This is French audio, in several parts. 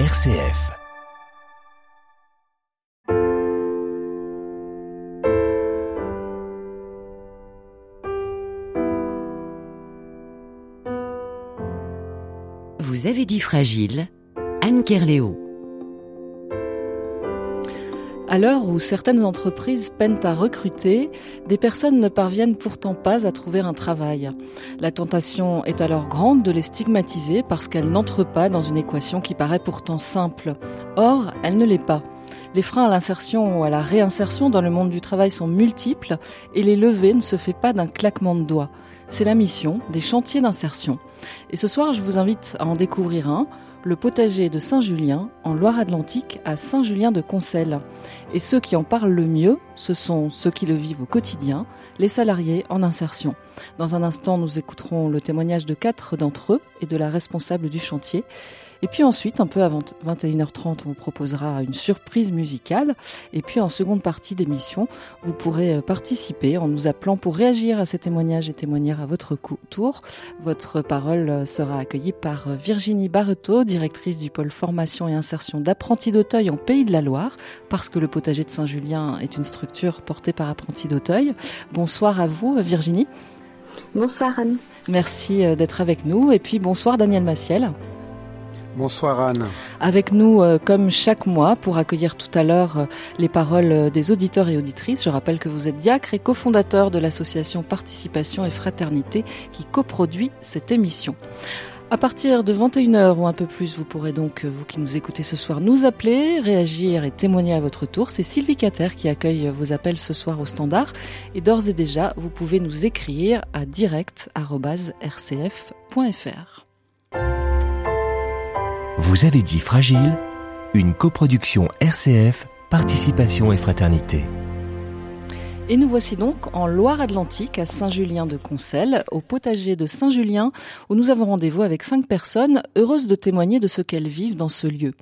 RCF. Vous avez dit fragile, Anne Kerléo. À l'heure où certaines entreprises peinent à recruter, des personnes ne parviennent pourtant pas à trouver un travail. La tentation est alors grande de les stigmatiser parce qu'elles n'entrent pas dans une équation qui paraît pourtant simple. Or, elle ne l'est pas. Les freins à l'insertion ou à la réinsertion dans le monde du travail sont multiples et les lever ne se fait pas d'un claquement de doigts. C'est la mission des chantiers d'insertion. Et ce soir, je vous invite à en découvrir un, le potager de Saint-Julien, en Loire-Atlantique, à Saint-Julien-de-Concelles. Et ceux qui en parlent le mieux, ce sont ceux qui le vivent au quotidien, les salariés en insertion. Dans un instant, nous écouterons le témoignage de quatre d'entre eux et de la responsable du chantier. Et puis ensuite, un peu avant 21h30, on vous proposera une surprise musicale. Et puis en seconde partie d'émission, vous pourrez participer en nous appelant pour réagir à ces témoignages et témoigner à votre tour. Votre parole sera accueillie par Virginie Barreto, directrice du pôle formation et insertion d'apprentis d'Auteuil en Pays de la Loire, parce que le potager de Saint-Julien est une structure portée par apprentis d'Auteuil. Bonsoir à vous, Virginie. Bonsoir Anne. Merci d'être avec nous. Et puis bonsoir Daniel Massiel. Bonsoir Anne. Avec nous, euh, comme chaque mois, pour accueillir tout à l'heure euh, les paroles euh, des auditeurs et auditrices. Je rappelle que vous êtes diacre et cofondateur de l'association Participation et Fraternité qui coproduit cette émission. À partir de 21h ou un peu plus, vous pourrez donc, vous qui nous écoutez ce soir, nous appeler, réagir et témoigner à votre tour. C'est Sylvie Cater qui accueille vos appels ce soir au standard. Et d'ores et déjà, vous pouvez nous écrire à direct.rcf.fr. Vous avez dit fragile, une coproduction RCF, participation et fraternité. Et nous voici donc en Loire-Atlantique, à Saint-Julien-de-Concelles, au potager de Saint-Julien, où nous avons rendez-vous avec cinq personnes heureuses de témoigner de ce qu'elles vivent dans ce lieu.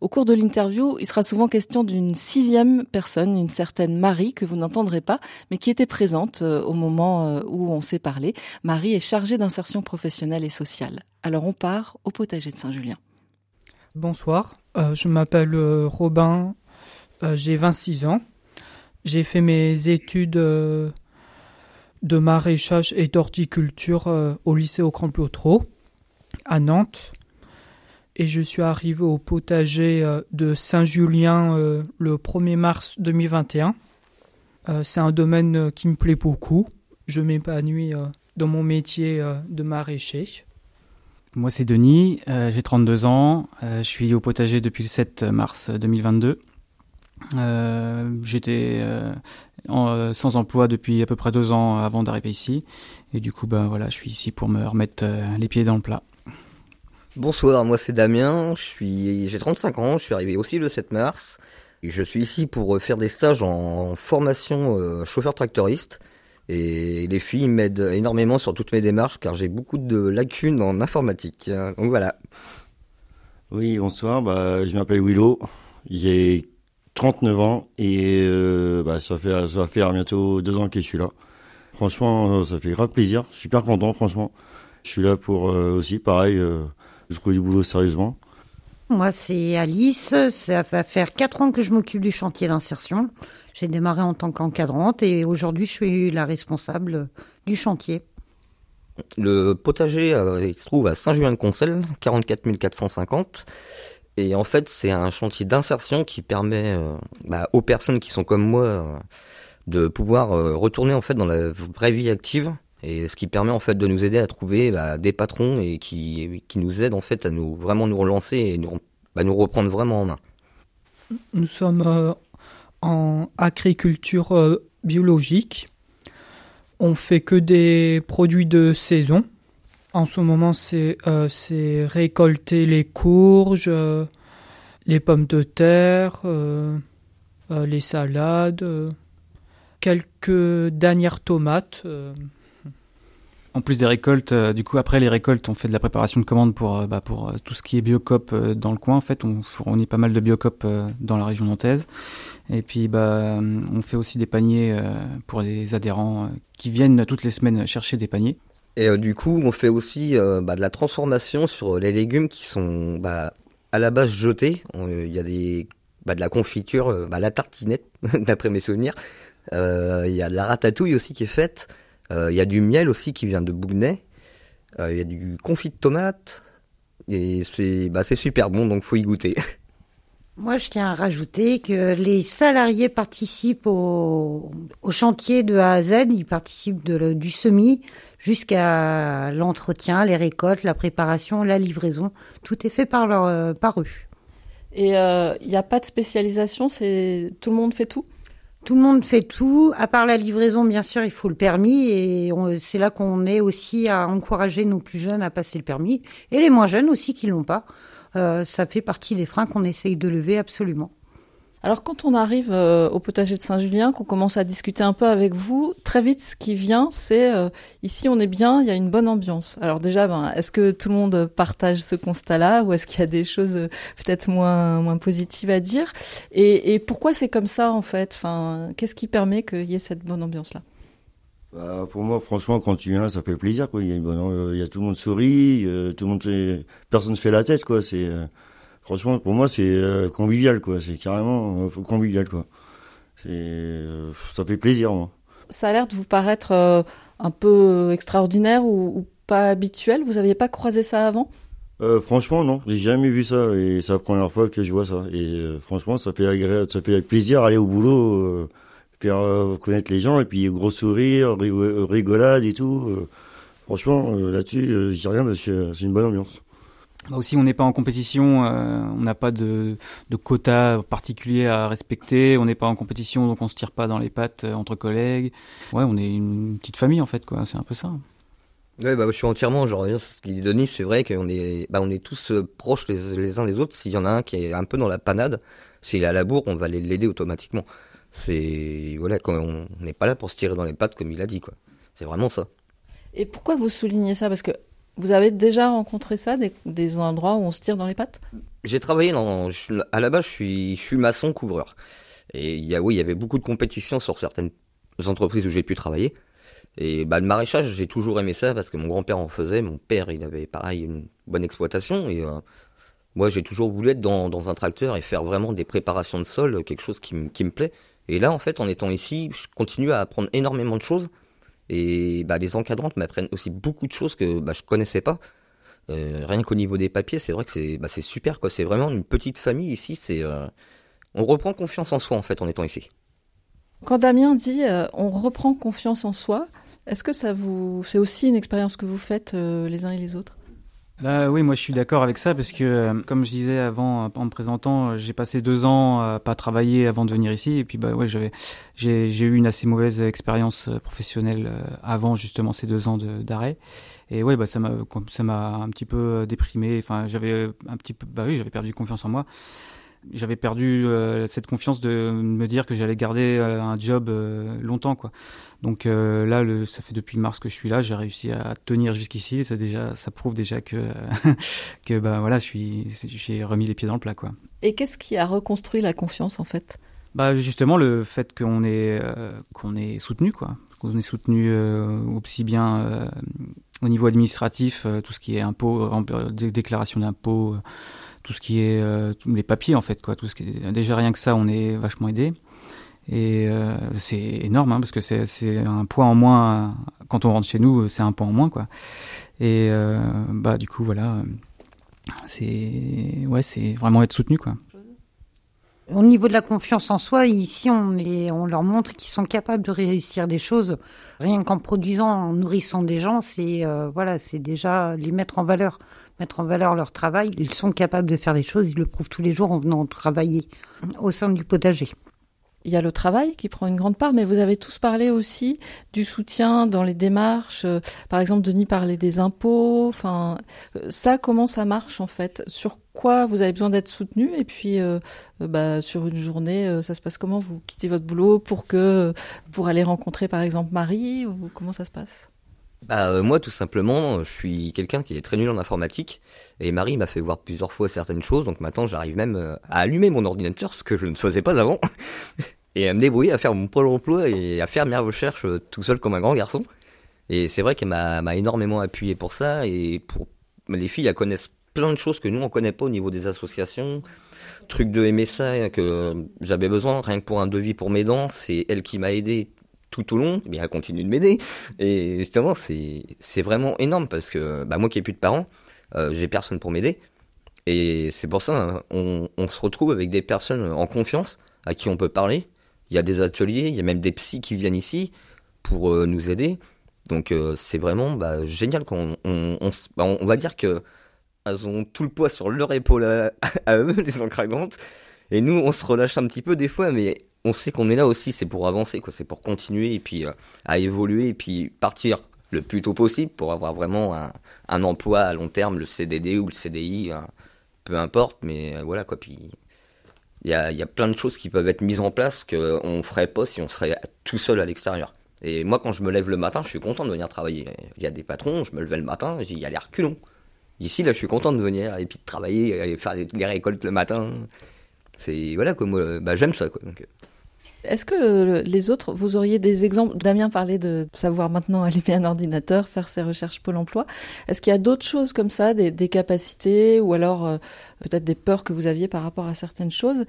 Au cours de l'interview, il sera souvent question d'une sixième personne, une certaine Marie, que vous n'entendrez pas, mais qui était présente au moment où on s'est parlé. Marie est chargée d'insertion professionnelle et sociale. Alors on part au potager de Saint-Julien. Bonsoir, euh, je m'appelle euh, Robin, euh, j'ai 26 ans. J'ai fait mes études de maraîchage et d'horticulture au lycée au Grand Plotreau à Nantes. Et je suis arrivé au potager de Saint-Julien le 1er mars 2021. C'est un domaine qui me plaît beaucoup. Je m'épanouis dans mon métier de maraîcher. Moi, c'est Denis, euh, j'ai 32 ans, euh, je suis au potager depuis le 7 mars 2022. Euh, J'étais sans emploi depuis à peu près deux ans avant d'arriver ici. Et du coup, ben voilà, je suis ici pour me remettre les pieds dans le plat. Bonsoir, moi c'est Damien, j'ai 35 ans, je suis arrivé aussi le 7 mars. Et je suis ici pour faire des stages en formation chauffeur tractoriste. Et les filles m'aident énormément sur toutes mes démarches car j'ai beaucoup de lacunes en informatique. Donc voilà. Oui, bonsoir, bah, je m'appelle Willow, j'ai 39 ans et euh, bah, ça, fait, va faire bientôt deux ans que je suis là. Franchement, ça fait grave plaisir, super content franchement. Je suis là pour euh, aussi, pareil, euh, je trouve du boulot sérieusement. Moi, c'est Alice. Ça va faire quatre ans que je m'occupe du chantier d'insertion. J'ai démarré en tant qu'encadrante et aujourd'hui, je suis la responsable du chantier. Le potager, euh, il se trouve à Saint-Julien-de-Concelles, 44 450. Et en fait, c'est un chantier d'insertion qui permet euh, bah, aux personnes qui sont comme moi euh, de pouvoir retourner en fait dans la vraie vie active et ce qui permet en fait de nous aider à trouver bah, des patrons et qui, qui nous aident en fait à nous vraiment nous relancer et nous, bah, nous reprendre vraiment en main. Nous sommes en agriculture biologique. On fait que des produits de saison. En ce moment, c'est euh, récolter les courges, les pommes de terre, euh, euh, les salades, quelques dernières tomates. En plus des récoltes, du coup après les récoltes, on fait de la préparation de commandes pour, bah, pour tout ce qui est biocop dans le coin. En fait, on fournit pas mal de biocop dans la région nantaise. Et puis, bah, on fait aussi des paniers pour les adhérents qui viennent toutes les semaines chercher des paniers. Et du coup, on fait aussi bah, de la transformation sur les légumes qui sont à la base jeté. Il y a des, de la confiture, la tartinette, d'après mes souvenirs. Il y a de la ratatouille aussi qui est faite. Il y a du miel aussi qui vient de Bougnay. Il y a du confit de tomate. Et c'est bah, super bon, donc faut y goûter. Moi, je tiens à rajouter que les salariés participent au, chantier de A à Z. Ils participent de, du semis jusqu'à l'entretien, les récoltes, la préparation, la livraison. Tout est fait par, leur, euh, par eux. Et il euh, n'y a pas de spécialisation C'est tout le monde fait tout? Tout le monde fait tout, à part la livraison, bien sûr, il faut le permis, et c'est là qu'on est aussi à encourager nos plus jeunes à passer le permis, et les moins jeunes aussi qui l'ont pas. Euh, ça fait partie des freins qu'on essaye de lever absolument. Alors quand on arrive euh, au potager de Saint-Julien, qu'on commence à discuter un peu avec vous, très vite ce qui vient, c'est euh, ici on est bien, il y a une bonne ambiance. Alors déjà, ben, est-ce que tout le monde partage ce constat-là ou est-ce qu'il y a des choses peut-être moins moins positives à dire? Et, pourquoi c'est comme ça en fait? Enfin, qu'est-ce qui permet qu'il y ait cette bonne ambiance-là? Bah, pour moi, franchement, quand tu viens, ça fait plaisir. Quoi. Il, y a, il y a tout le monde sourit, euh, tout le monde fait, personne fait la tête. Quoi. C'est euh, franchement, pour moi, c'est euh, convivial. Quoi. C'est carrément convivial. Quoi. C'est, ça fait plaisir. Moi. Ça a l'air de vous paraître un peu extraordinaire ou, pas habituel. Vous aviez pas croisé ça avant? Franchement, non, j'ai jamais vu ça et c'est la première fois que je vois ça. Et franchement, ça fait agréable, ça fait plaisir aller au boulot faire euh, connaître les gens et puis gros sourire, rigolade et tout. Euh, franchement, euh, là-dessus, je dis rien parce que c'est une bonne ambiance. Bah aussi, on n'est pas en compétition, on n'a pas de, de quota particulier à respecter, on n'est pas en compétition, donc on se tire pas dans les pattes entre collègues. Ouais, on est une petite famille en fait, quoi. C'est un peu ça. Ouais, bah, je suis entièrement, genre, ce qu'il dit Denis, c'est vrai qu'on est, bah, on est tous proches les, les uns des autres. S'il y en a un qui est un peu dans la panade, s'il est à la bourre, on va l'aider automatiquement. C'est voilà, quand on n'est pas là pour se tirer dans les pattes comme il a dit quoi. C'est vraiment ça. Et pourquoi vous soulignez ça? Parce que vous avez déjà rencontré ça, des, endroits où on se tire dans les pattes? J'ai travaillé dans, à la base, je suis, maçon couvreur. Et il y a, oui, il y avait beaucoup de compétitions sur certaines entreprises où j'ai pu travailler. Et bah, le maraîchage, j'ai toujours aimé ça parce que mon grand-père en faisait, mon père, il avait pareil une bonne exploitation. Et euh, moi, j'ai toujours voulu être dans, dans, un tracteur et faire vraiment des préparations de sol, quelque chose qui, qui me plaît. Et là, en fait, en étant ici, je continue à apprendre énormément de choses. Et bah, les encadrantes m'apprennent aussi beaucoup de choses que bah, je connaissais pas. Euh, rien qu'au niveau des papiers, c'est vrai que c'est bah, super. C'est vraiment une petite famille ici. Euh, On reprend confiance en soi, en fait, étant ici. Quand Damien dit euh, on reprend confiance en soi, est-ce que ça vous, c'est aussi une expérience que vous faites les uns et les autres? Bah oui, moi je suis d'accord avec ça parce que, euh, comme je disais avant en me présentant, euh, j'ai passé deux ans à pas travailler avant de venir ici. Et puis bah ouais, j'avais, j'ai, j'ai eu une assez mauvaise expérience euh, professionnelle avant justement ces deux ans d'arrêt. Et ouais bah ça m'a ça m'a un petit peu déprimé. Enfin j'avais un petit peu bah oui j'avais perdu confiance en moi j'avais perdu euh, cette confiance de me dire que j'allais garder euh, un job euh, longtemps quoi. Donc là le, ça fait depuis mars que je suis là, j'ai réussi à tenir jusqu'ici, ça déjà ça prouve déjà que que bah voilà, je suis j'ai remis les pieds dans le plat quoi. Et qu'est-ce qui a reconstruit la confiance en fait? Bah justement le fait qu'on est qu'on est soutenu quoi, qu'on est soutenu aussi bien au niveau administratif, tout ce qui est impôts, déclaration d'impôts tout ce qui est euh, les papiers en fait quoi. Tout ce qui est, déjà rien que ça on est vachement aidé. Et euh, c'est énorme hein, parce que c'est un point en moins quand on rentre chez nous c'est un point en moins quoi. Et euh, bah du coup voilà c'est ouais c'est vraiment être soutenu quoi au niveau de la confiance en soi, ici, on, les, on leur montre qu'ils sont capables de réussir des choses. Rien qu'en produisant, en nourrissant des gens, c'est voilà, c'est déjà les mettre en valeur mettre en valeur leur travail. Ils sont capables de faire des choses, ils le prouvent tous les jours en venant travailler au sein du potager. Il y a le travail qui prend une grande part, mais vous avez tous parlé aussi du soutien dans les démarches. Euh, par exemple, Denis parlait des impôts. Enfin, euh, ça, comment ça marche en fait? Sur quoi vous avez besoin d'être soutenu? Et puis, euh, bah, sur une journée, ça se passe comment? Vous quittez votre boulot pour que pour aller rencontrer, par exemple, Marie? Comment ça se passe? Bah, euh, moi, tout simplement, je suis quelqu'un qui est très nul en informatique. Et Marie m'a fait voir plusieurs fois certaines choses. Donc maintenant, j'arrive même euh, à allumer mon ordinateur, ce que je ne faisais pas avant. et à me débrouiller, à faire mon pôle emploi et à faire mes recherches euh, tout seul comme un grand garçon. Et c'est vrai qu'elle m'a énormément appuyé pour ça. Et pour les filles, elles connaissent plein de choses que nous on connaît pas au niveau des associations, trucs de MSA que j'avais besoin rien que pour un devis pour mes dents, c'est elle qui m'a aidé tout au long, mais elle continue de m'aider et justement c'est vraiment énorme parce que bah moi qui ai plus de parents, euh, j'ai personne pour m'aider et c'est pour ça hein, on, on se retrouve avec des personnes en confiance à qui on peut parler. Il y a des ateliers, il y a même des psys qui viennent ici pour euh, nous aider. Donc euh, c'est vraiment bah, génial qu'on on, on, bah, on, va dire que elles ont tout le poids sur leur épaule à, à eux, les encragantes. Et nous, on se relâche un petit peu des fois, mais on sait qu'on est là aussi, c'est pour avancer, quoi. C'est pour continuer et puis euh, à évoluer et puis partir le plus tôt possible pour avoir vraiment un, emploi à long terme, le CDD ou le CDI, hein, peu importe, mais euh, voilà quoi. Puis il y a, plein de choses qui peuvent être mises en place qu'on ferait pas si on serait tout seul à l'extérieur. Et moi, quand je me lève le matin, je suis content de venir travailler. Il y a des patrons, je me levais le matin, j'ai il y a l'air culon. Ici, là, je suis content de venir et puis de travailler et faire les récoltes le matin. C'est voilà quoi, moi, bah, j'aime ça quoi. Donc, est-ce que les autres, vous auriez des exemples Damien parlait de savoir maintenant allumer un ordinateur, faire ses recherches Pôle emploi. Est-ce qu'il y a d'autres choses comme ça, des, des capacités ou alors euh, peut-être des peurs que vous aviez par rapport à certaines choses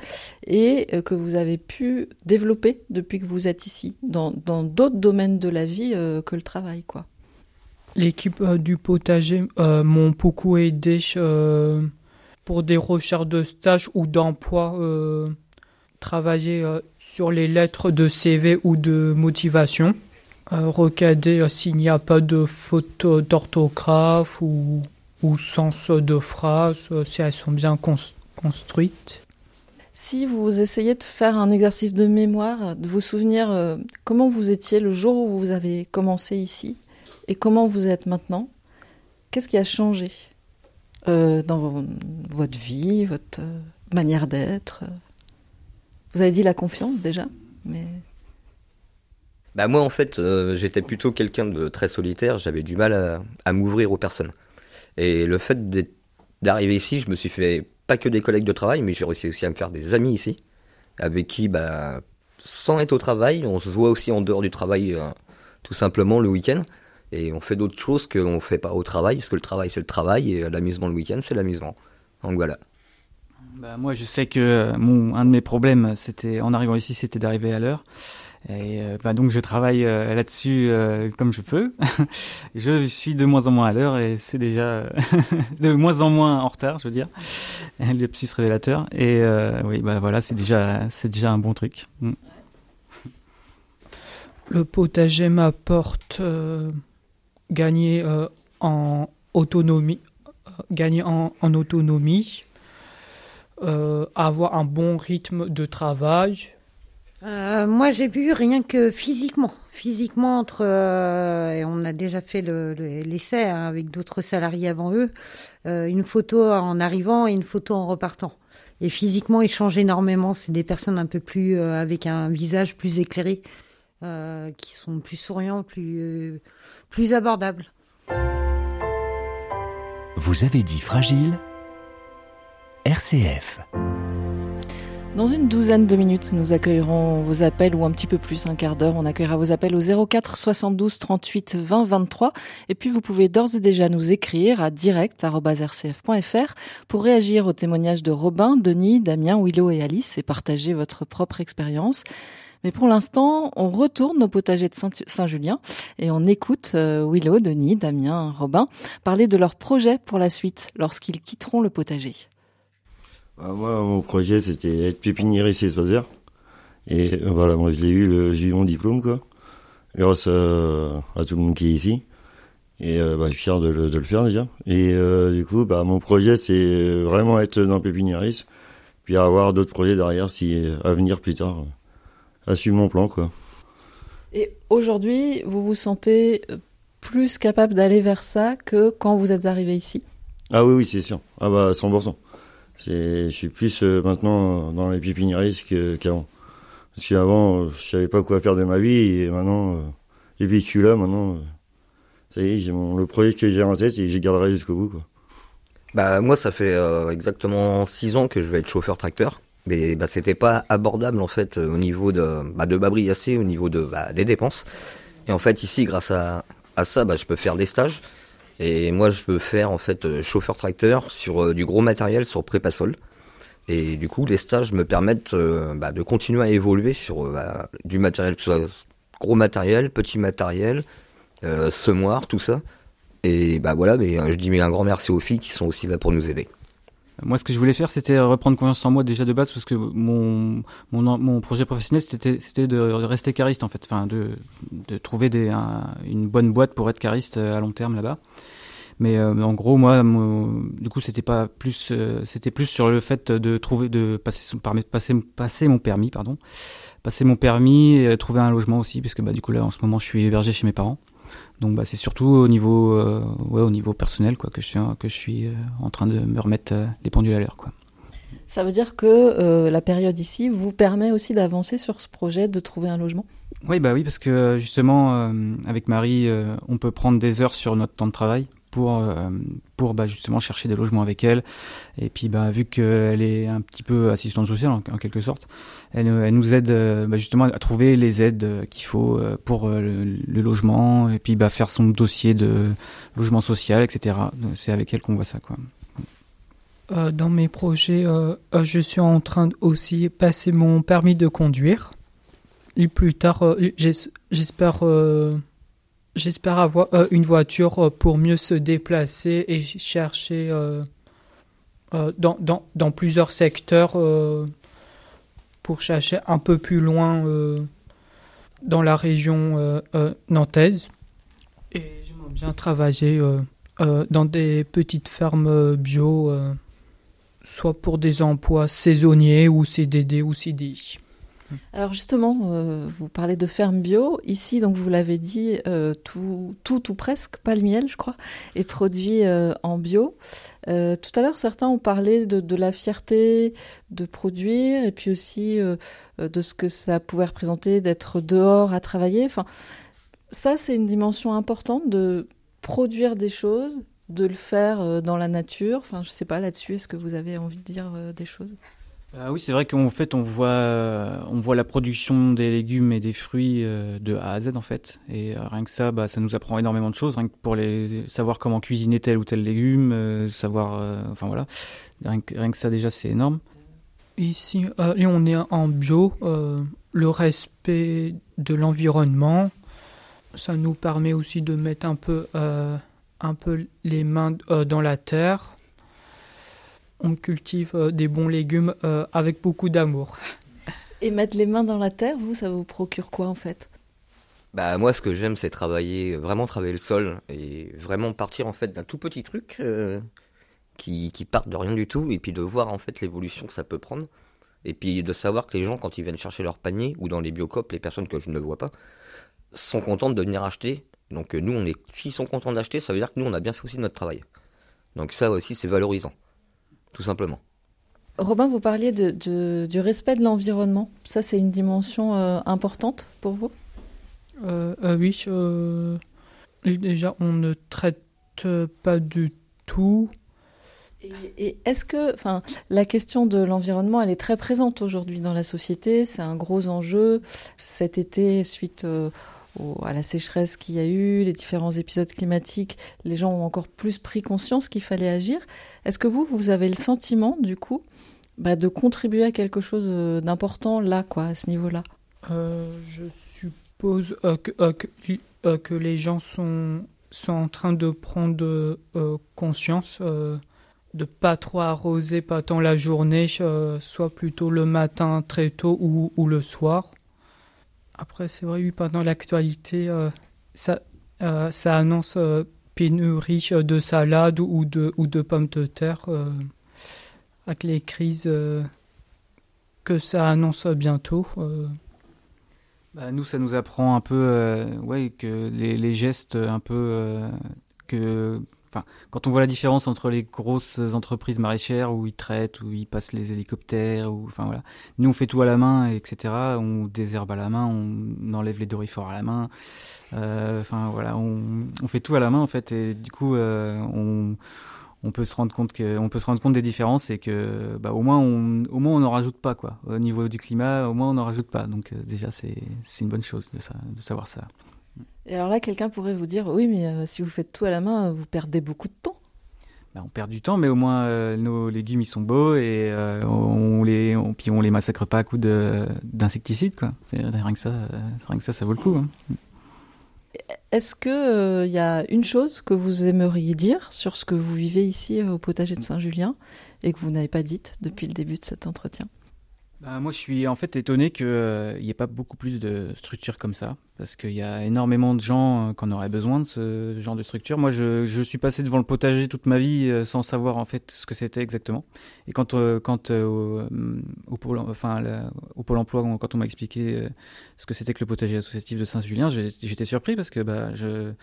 et euh, que vous avez pu développer depuis que vous êtes ici, dans d'autres domaines de la vie euh, que le travail, quoi? L'équipe du potager m'ont beaucoup aidé pour des recherches de stage ou d'emploi. travailler sur les lettres de CV ou de motivation, euh, recader euh, s'il n'y a pas de faute d'orthographe ou, ou sens de phrase, euh, si elles sont bien construites. Si vous essayez de faire un exercice de mémoire, de vous souvenir euh, comment vous étiez le jour où vous avez commencé ici et comment vous êtes maintenant, qu'est-ce qui a changé? Euh, dans votre vie, votre manière d'être vous avez dit la confiance déjà, mais. Bah moi en fait euh, j'étais plutôt quelqu'un de très solitaire, j'avais du mal à, m'ouvrir aux personnes. Et le fait d'arriver ici, je me suis fait pas que des collègues de travail, mais j'ai réussi aussi à me faire des amis ici, avec qui bah sans être au travail, on se voit aussi en dehors du travail euh, tout simplement le week-end. Et on fait d'autres choses qu'on ne fait pas au travail, parce que le travail c'est le travail et l'amusement le week-end c'est l'amusement. Donc voilà. Bah, moi, je sais que euh, mon, un de mes problèmes, c'était en arrivant ici, c'était d'arriver à l'heure. Et euh, bah, donc, je travaille euh, là-dessus comme je peux. je suis de moins en moins à l'heure et c'est déjà de moins en moins en retard, je veux dire. Le psy révélateur. Et oui, bah voilà, c'est déjà, c'est déjà un bon truc. Mm. Le potager m'apporte gagner en autonomie, gagner en, autonomie euh, avoir un bon rythme de travail euh, Moi, j'ai vu rien que physiquement. Physiquement, entre euh, et on a déjà fait l'essai le, hein, avec d'autres salariés avant eux, euh, une photo en arrivant et une photo en repartant. Et physiquement, ils changent énormément. C'est des personnes un peu plus euh, avec un visage plus éclairé, qui sont plus souriants, plus plus abordables. Vous avez dit fragile RCF. Dans une douzaine de minutes, nous accueillerons vos appels ou un petit peu plus, un quart d'heure. On accueillera vos appels au 04 72 38 20 23. Et puis, vous pouvez d'ores et déjà nous écrire à direct.rcf.fr pour réagir au témoignage de Robin, Denis, Damien, Willow et Alice et partager votre propre expérience. Mais pour l'instant, on retourne au potager de Saint-Julien et on écoute euh, Willow, Denis, Damien, Robin parler de leur projet pour la suite lorsqu'ils quitteront le potager. Ah, moi, mon projet, c'était être pépiniériste espacer. Et euh, voilà, moi, je l'ai eu, j'ai eu mon diplôme, quoi. Grâce à, à, tout le monde qui est ici. Et euh, bah, je suis fier de, le faire déjà. Et euh, du coup, bah, mon projet, c'est vraiment être dans pépiniériste. Puis avoir d'autres projets derrière, si à venir plus tard. À suivre mon plan, quoi. Et aujourd'hui, vous vous sentez plus capable d'aller vers ça que quand vous êtes arrivé ici? Ah oui, oui, c'est sûr. Ah bah 100% je suis plus euh, maintenant dans les pépiniéristes qu'avant. Parce qu'avant, euh, je savais pas quoi faire de ma vie et maintenant, euh, j'ai vécu là, maintenant, ça y est, mon, le projet que j'ai en tête et j'y garderai jusqu'au bout, quoi. Bah, moi, ça fait exactement six ans que je vais être chauffeur tracteur. Mais bah, c'était pas abordable en fait au niveau de bah, de au niveau de bah, des dépenses. Et en fait ici, grâce à, ça, bah, je peux faire des stages Et moi, je veux faire en fait chauffeur tracteur sur du gros matériel sur prépa sol. Et du coup, les stages me permettent bah, de continuer à évoluer sur du matériel, que ce soit gros matériel, petit matériel, semoir, tout ça. Et bah voilà, mais je dis mais un grand merci aux filles qui sont aussi là pour nous aider. Moi, ce que je voulais faire, c'était reprendre confiance en moi déjà de base, parce que mon, mon, projet professionnel, c'était, de rester cariste, en fait, enfin, de, de trouver une bonne boîte pour être cariste euh, à long terme là-bas. Mais euh, en gros, moi, du coup, c'était pas plus, euh, c'était plus sur le fait de trouver, de passer passer, passer mon permis, pardon, passer mon permis, et trouver un logement aussi, parce que bah du coup là, en ce moment, je suis hébergé chez mes parents. Donc bah, c'est surtout au niveau, euh, ouais, au niveau personnel quoi, que je suis, que je suis euh, en train de me remettre euh, les pendules à l'heure. Quoi. Ça veut dire que la période ici vous permet aussi d'avancer sur ce projet, de trouver un logement? Oui, bah oui, parce que justement, avec Marie, on peut prendre des heures sur notre temps de travail pour euh, pour bah, justement chercher des logements avec elle. Et puis bah vu qu'elle est un petit peu assistante sociale en, quelque sorte elle, elle nous aide euh, bah, justement à trouver les aides euh, qu'il faut pour le, logement et puis bah faire son dossier de logement social etc c'est avec elle qu'on voit ça quoi. Dans mes projets je suis en train aussi passer mon permis de conduire. Et plus tard j'espère J'espère avoir euh, une voiture euh, pour mieux se déplacer et chercher euh, dans, dans, dans, plusieurs secteurs pour chercher un peu plus loin dans la région nantaise. Et j'aimerais bien travailler dans des petites fermes bio, soit pour des emplois saisonniers ou CDD ou CDI. Alors justement, euh, vous parlez de ferme bio. Ici, donc vous l'avez dit, euh, tout, tout ou presque, pas le miel, je crois, est produit euh, en bio. tout à l'heure, certains ont parlé de, la fierté de produire et puis aussi de ce que ça pouvait représenter d'être dehors à travailler. Enfin, ça, c'est une dimension importante de produire des choses, de le faire dans la nature. Enfin, je sais pas là-dessus. Est-ce que vous avez envie de dire des choses? Ah oui, c'est vrai qu'en fait, on voit, euh, on voit la production des légumes et des fruits euh, de A à Z en fait. Et euh, rien que ça, bah, ça nous apprend énormément de choses, rien que pour les savoir comment cuisiner tel ou tel légume, savoir, enfin voilà, rien que, rien que, ça déjà, c'est énorme. Ici, et on est en bio, le respect de l'environnement, ça nous permet aussi de mettre un peu, un peu les mains dans la terre on cultive euh, des bons légumes euh, avec beaucoup d'amour. Et mettre les mains dans la terre, vous, ça vous procure quoi en fait? Bah moi, ce que j'aime, c'est travailler, vraiment travailler le sol et vraiment partir en fait d'un tout petit truc euh, qui, qui part de rien du tout et puis de voir en fait l'évolution que ça peut prendre. Et puis de savoir que les gens, quand ils viennent chercher leur panier ou dans les biocopes, les personnes que je ne vois pas, sont contentes de venir acheter. Donc nous, on est, s'ils sont contents d'acheter, ça veut dire que nous, on a bien fait aussi notre travail. Donc ça aussi, c'est valorisant tout simplement. Robin, vous parliez de, du respect de l'environnement. Ça, c'est une dimension euh, importante pour vous? Euh, euh, Oui. déjà, on ne traite pas du tout. Et, est-ce que, enfin, la question de l'environnement, elle est très présente aujourd'hui dans la société. C'est un gros enjeu. Cet été, suite à la sécheresse qu'il y a eu, les différents épisodes climatiques, les gens ont encore plus pris conscience qu'il fallait agir. Est-ce que vous, vous avez le sentiment, du coup, bah, de contribuer à quelque chose euh, d'important là, quoi, à ce niveau-là? Euh, Je suppose euh, que, que, les gens sont, sont en train de prendre conscience de pas trop arroser pas tant la journée, soit plutôt le matin très tôt ou, ou le soir. Après, c'est vrai, oui, pendant l'actualité, euh, ça, euh, ça annonce euh, pénurie de salade ou de, ou de pommes de terre avec les crises que ça annonce bientôt. Bah, nous, ça nous apprend un peu ouais, que les, les, gestes un peu que Quand on voit la différence entre les grosses entreprises maraîchères où ils traitent, où ils passent les hélicoptères, nous on fait tout à la main, etc. On désherbe à la main, on enlève les dorifores à la main. Euh, enfin voilà, on, fait tout à la main en fait, et du coup euh, on, peut se rendre compte que, peut se rendre compte des différences et que bah, au moins on, au moins on n'en rajoute pas. Au niveau du climat, au moins on n'en rajoute pas. Donc euh, déjà c'est une bonne chose de savoir ça. Et alors là, quelqu'un pourrait vous dire, oui, mais si vous faites tout à la main, vous perdez beaucoup de temps. Bah, on perd du temps, mais au moins nos légumes ils sont beaux et on les, on, puis on les massacre pas à coups d'insecticides quoi. Rien que ça, rien que ça, ça vaut le coup. Hein. Est-ce qu'il il y a une chose que vous aimeriez dire sur ce que vous vivez ici au potager de Saint-Julien et que vous n'avez pas dite depuis le début de cet entretien? Bah, moi, je suis en fait étonné qu'il n'y euh, ait pas beaucoup plus de structures comme ça, parce qu'il y a énormément de gens euh, qui en auraient besoin de ce genre de structure. Moi, je, je, suis passé devant le potager toute ma vie euh, sans savoir en fait ce que c'était exactement. Et quand, quand au, au, pôle, enfin, au pôle emploi, quand on m'a expliqué ce que c'était que le potager associatif de Saint-Julien, j'étais surpris parce que bah, je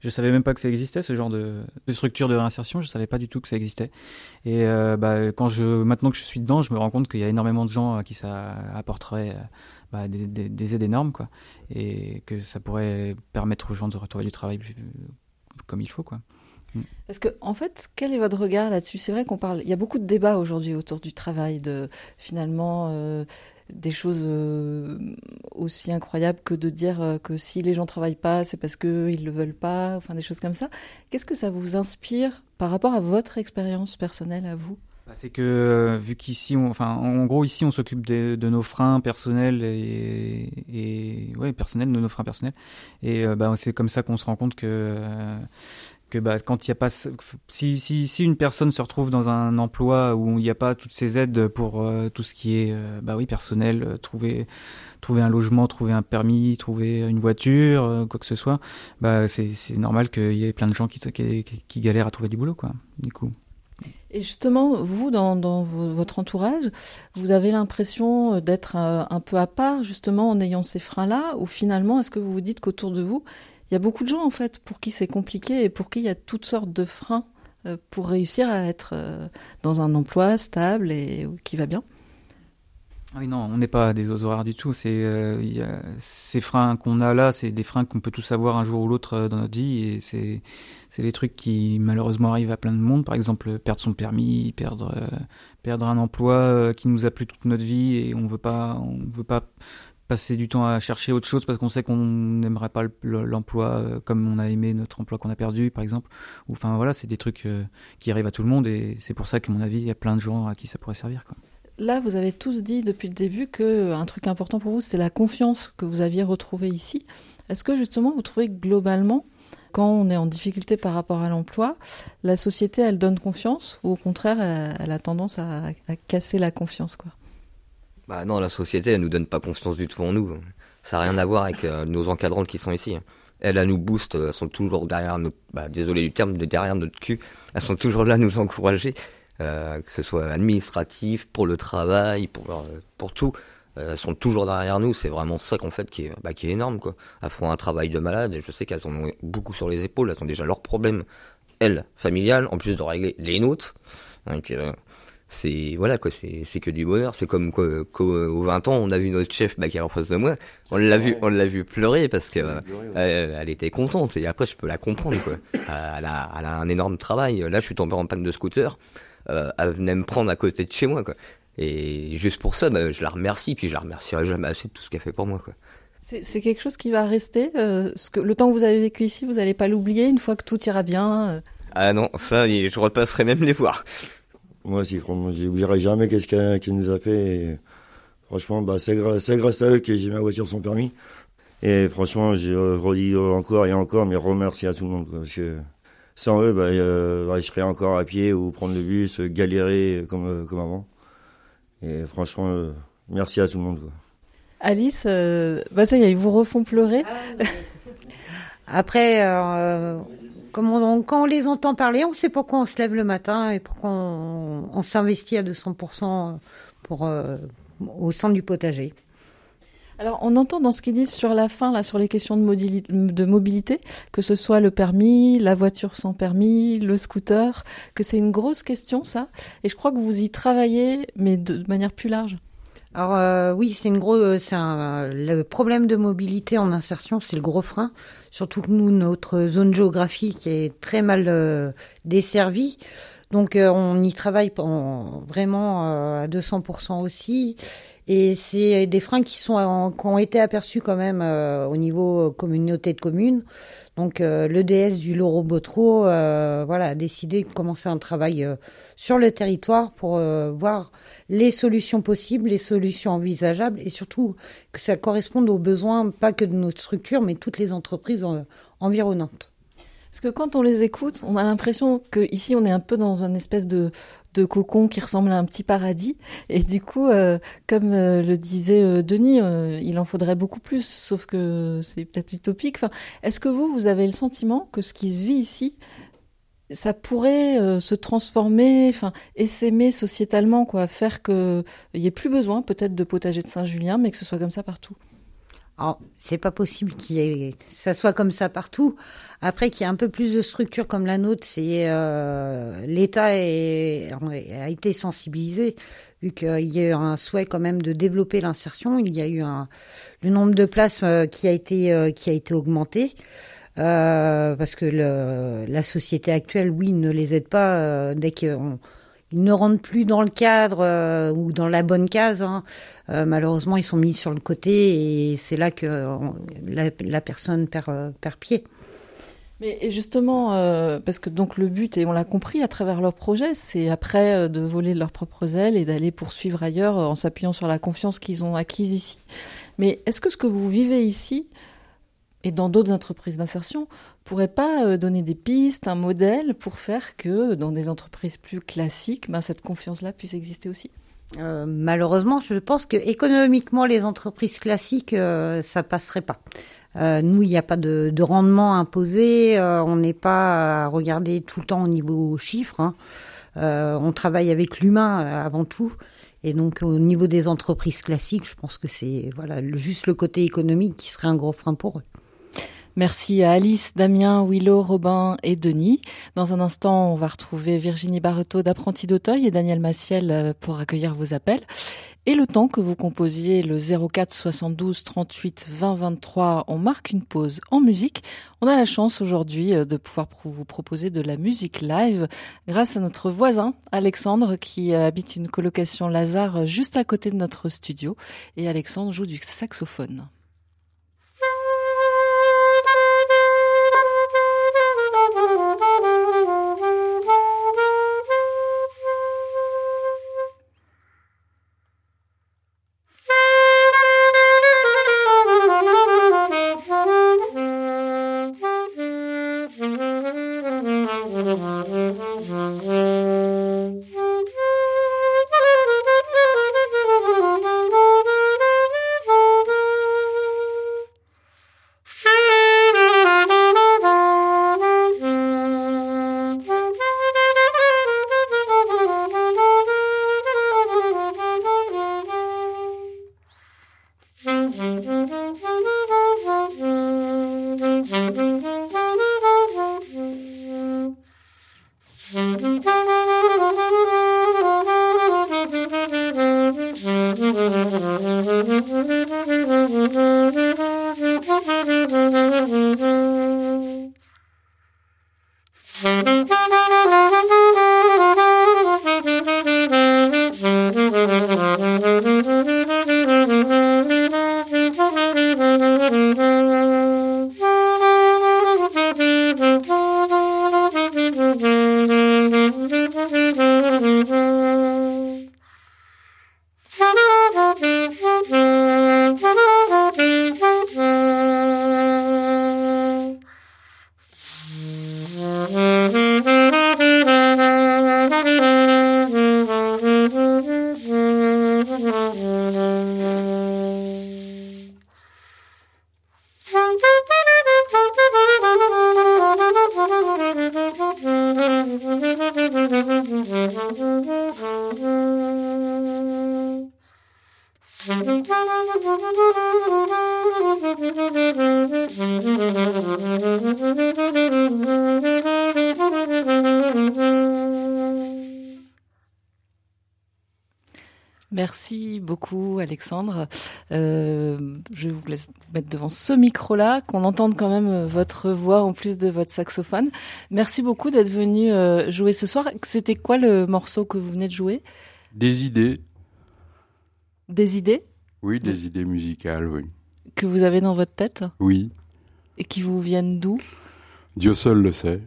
je savais même pas que ça existait, ce genre de, structure de réinsertion. Je savais pas du tout que ça existait. Et euh, bah, quand je, maintenant que je suis dedans, je me rends compte qu'il y a énormément de gens à qui ça apporterait euh, bah, des, aides énormes, quoi. Et que ça pourrait permettre aux gens de retrouver du travail comme il faut, quoi. Mm. Parce que, en fait, quel est votre regard là-dessus? C'est vrai qu'on parle. Il y a beaucoup de débats aujourd'hui autour du travail, de finalement. Euh, des choses euh, aussi incroyables que de dire euh, que si les gens travaillent pas, c'est parce qu'ils le veulent pas, enfin des choses comme ça. Qu'est-ce que ça vous inspire par rapport à votre expérience personnelle à vous? Bah, c'est que euh, vu qu'ici, enfin, en gros ici, on s'occupe de, nos freins personnels et, et ouais, personnels, de nos freins personnels. Et bah, c'est comme ça qu'on se rend compte que que bah, quand il y a pas si, si, si une personne se retrouve dans un emploi où il n'y a pas toutes ces aides pour euh, tout ce qui est euh, bah oui personnel euh, trouver trouver un logement trouver un permis trouver une voiture quoi que ce soit bah c'est normal qu'il y ait plein de gens qui, qui, galèrent à trouver du boulot quoi du coup. Et justement, vous, dans, dans votre entourage, vous avez l'impression d'être un peu à part, justement, en ayant ces freins-là, ou finalement, est-ce que vous vous dites qu'autour de vous, il y a beaucoup de gens en fait pour qui c'est compliqué et pour qui il y a toutes sortes de freins euh, pour réussir à être euh, dans un emploi stable et qui va bien. Ah oui, non, on n'est pas des horaires du tout. Euh, ces freins qu'on a là, c'est des freins qu'on peut tous avoir un jour ou l'autre dans notre vie, et c'est c'est des trucs qui malheureusement arrivent à plein de monde. Par exemple, perdre son permis, perdre perdre un emploi qui nous a plu toute notre vie et on veut pas on veut pas passer du temps à chercher autre chose parce qu'on sait qu'on n'aimerait pas l'emploi euh, comme on a aimé notre emploi qu'on a perdu par exemple enfin voilà c'est des trucs euh, qui arrivent à tout le monde et c'est pour ça qu'à mon avis il y a plein de gens à qui ça pourrait servir. Là, vous avez tous dit depuis le début que euh, un truc important pour vous, c'était la confiance que vous aviez retrouvée ici. Est-ce que justement, vous trouvez globalement, quand on est en difficulté par rapport à l'emploi, la société, elle donne confiance ou au contraire, elle, a tendance à, à casser la confiance quoi? Bah non, la société, elle nous donne pas confiance du tout en nous. Ça n'a rien à voir avec euh, nos encadrants qui sont ici. Elles, elles nous boostent, elles sont toujours derrière notre, bah, désolé du terme, de derrière notre cul. Elles sont toujours là à nous encourager, euh, que ce soit administratif, pour le travail, pour, euh, pour tout. elles sont toujours derrière nous. C'est vraiment ça qu'en fait qui est, bah, qui est énorme, quoi. Elles font un travail de malade et je sais qu'elles en ont beaucoup sur les épaules. Elles ont déjà leurs problèmes, elles, familiales, en plus de régler les nôtres. Donc, c'est voilà quoi c'est c'est que du bonheur. C'est comme qu'au 20 ans on a vu notre chef bah, qui est en face de moi. On l'a vu on l'a vu pleurer parce que euh, elle, était contente. Et après je peux la comprendre quoi. Elle a, elle a un énorme travail. Là je suis tombé en panne de scooter euh, elle venait me prendre à côté de chez moi quoi. Et juste pour ça bah, je la remercie puis je la remercierai jamais assez de tout ce qu'elle fait pour moi quoi. C'est quelque chose qui va rester euh, ce que le temps que vous avez vécu ici vous n'allez pas l'oublier une fois que tout ira bien euh. Ah non ça je repasserai même les voir moi, si, franchement, j'oublierai jamais qu'est-ce qu'elle nous a fait. franchement, bah, c'est grâce, grâce à eux que j'ai ma voiture sans permis. Et franchement, je redis encore et encore mes remercie à tout le monde. parce que sans eux, bah, euh, bah, je serais encore à pied ou prendre le bus, galérer comme, euh, comme avant. Et franchement, euh, merci à tout le monde. Quoi. Alice, bah ça y est, ils vous refont pleurer. Ah, Après, quand on les entend parler, on sait pourquoi on se lève le matin et pourquoi on, s'investit à 200% pour, euh, au sein du potager. Alors, on entend dans ce qu'ils disent sur la fin, là, sur les questions de mobilité, que ce soit le permis, la voiture sans permis, le scooter, que c'est une grosse question, ça. Et je crois que vous y travaillez, mais de manière plus large. Alors euh, oui, c'est une grosse, c'est un, le problème de mobilité en insertion, c'est le gros frein. Surtout que nous, notre zone géographique est très mal euh, desservie. Donc on y travaille vraiment à 200% aussi. Et c'est des freins qui sont qui ont été aperçus quand même au niveau communauté de communes. Donc euh, l'EDS du Loro Botro euh, voilà, a décidé de commencer un travail euh, sur le territoire pour voir les solutions possibles, les solutions envisageables et surtout que ça corresponde aux besoins pas que de notre structure mais toutes les entreprises environnantes. Parce que quand on les écoute, on a l'impression qu'ici on est un peu dans une espèce de, de cocon qui ressemble à un petit paradis. Et du coup, euh, comme euh, le disait euh, Denis, il en faudrait beaucoup plus, sauf que c'est peut-être utopique. Enfin, Est-ce que vous, vous avez le sentiment que ce qui se vit ici, ça pourrait se transformer, enfin, s'aimer sociétalement, quoi, faire qu'il n'y ait plus besoin peut-être de potager de Saint-Julien, mais que ce soit comme ça partout? Alors, c'est pas possible qu'il y ait, que ça soit comme ça partout. Après, qu'il y ait un peu plus de structure comme la nôtre, c'est euh, l'État a été sensibilisé vu qu'il y a eu un souhait quand même de développer l'insertion. Il y a eu un, le nombre de places euh, qui a été euh, qui a été augmenté. Euh, parce que le, la société actuelle, oui, ne les aide pas dès qu'on ils ne rentrent plus dans le cadre euh, ou dans la bonne case. Hein. Euh, malheureusement, ils sont mis sur le côté et c'est là que euh, la, personne perd, perd pied. Mais justement, parce que donc le but, et on l'a compris à travers leur projet, c'est après de voler leurs propres ailes et d'aller poursuivre ailleurs en s'appuyant sur la confiance qu'ils ont acquise ici. Mais est-ce que ce que vous vivez ici, et dans d'autres entreprises d'insertion, pourrait pas euh, donner des pistes, un modèle pour faire que dans des entreprises plus classiques, ben, cette confiance-là puisse exister aussi? Euh, malheureusement, je pense que économiquement, les entreprises classiques, euh, ça passerait pas. Euh, nous, il n'y a pas de, de rendement imposé. Euh, on n'est pas à regarder tout le temps au niveau chiffres. Hein. on travaille avec l'humain avant tout. Et donc, au niveau des entreprises classiques, je pense que c'est voilà juste le côté économique qui serait un gros frein pour eux. Merci à Alice, Damien, Willow, Robin et Denis. Dans un instant, on va retrouver Virginie Barreto d'Apprenti d'Auteuil et Daniel Massiel euh, pour accueillir vos appels. Et le temps que vous composiez le 04 72 38 20 23, on marque une pause en musique. On a la chance aujourd'hui euh, de pouvoir vous proposer de la musique live grâce à notre voisin Alexandre qui habite une colocation Lazare juste à côté de notre studio. Et Alexandre joue du saxophone. Merci beaucoup Alexandre. Euh, je vous laisse vous mettre devant ce micro-là, qu'on entende quand même euh, votre voix en plus de votre saxophone. Merci beaucoup d'être venu euh, jouer ce soir. C'était quoi le morceau que vous venez de jouer? Des idées. Des idées? Oui, des idées musicales, oui. Que vous avez dans votre tête? Oui. Et qui vous viennent d'où? Dieu seul le sait.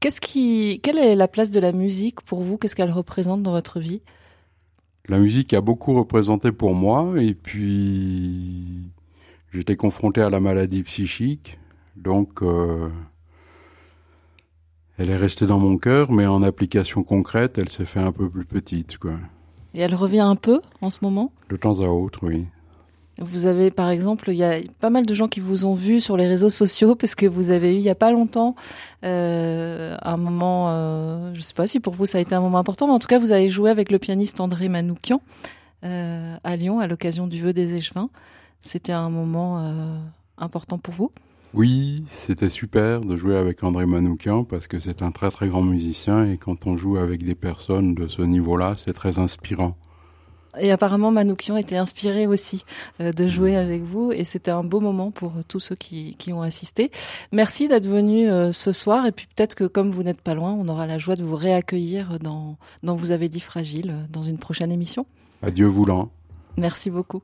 Qu'est-ce qui, quelle est la place de la musique pour vous? Qu'est-ce qu'elle représente dans votre vie? La musique a beaucoup représenté pour moi et puis j'étais confronté à la maladie psychique, donc euh, elle est restée dans mon cœur, mais en application concrète, elle s'est fait un peu plus petite, quoi. Et elle revient un peu en ce moment? De temps à autre, oui. Vous avez, par exemple, il y a pas mal de gens qui vous ont vu sur les réseaux sociaux parce que vous avez eu il y a pas longtemps euh, un moment, euh, je sais pas si pour vous ça a été un moment important, mais en tout cas vous avez joué avec le pianiste André Manoukian euh, à Lyon à l'occasion du vœu des échevins. C'était un moment euh, important pour vous? Oui, c'était super de jouer avec André Manoukian parce que c'est un très très grand musicien et quand on joue avec des personnes de ce niveau-là, c'est très inspirant. Et apparemment, Manoukian était inspiré aussi euh, de jouer avec vous, et c'était un beau moment pour tous ceux qui, qui ont assisté. Merci d'être venu euh, ce soir, et puis peut-être que comme vous n'êtes pas loin, on aura la joie de vous réaccueillir dans, dans Vous avez dit fragile, dans une prochaine émission. Adieu voulant. Merci beaucoup.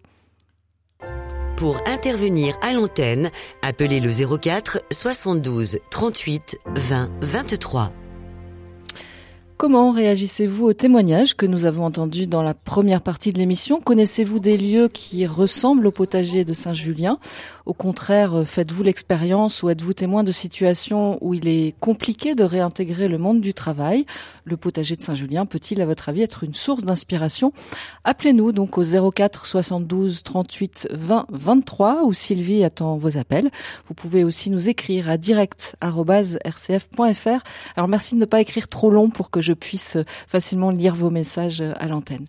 Pour intervenir à l'antenne, appelez le 04 72 38 20 23. Comment réagissez-vous aux témoignages que nous avons entendus dans la première partie de l'émission? Connaissez-vous des lieux qui ressemblent au potager de Saint-Julien? Au contraire, faites-vous l'expérience ou êtes-vous témoin de situations où il est compliqué de réintégrer le monde du travail? Le potager de Saint-Julien peut-il, à votre avis, être une source d'inspiration? Appelez-nous donc au 04 72 38 20 23 où Sylvie attend vos appels. Vous pouvez aussi nous écrire à direct.rcf.fr. Alors merci de ne pas écrire trop long pour que je puisse facilement lire vos messages à l'antenne.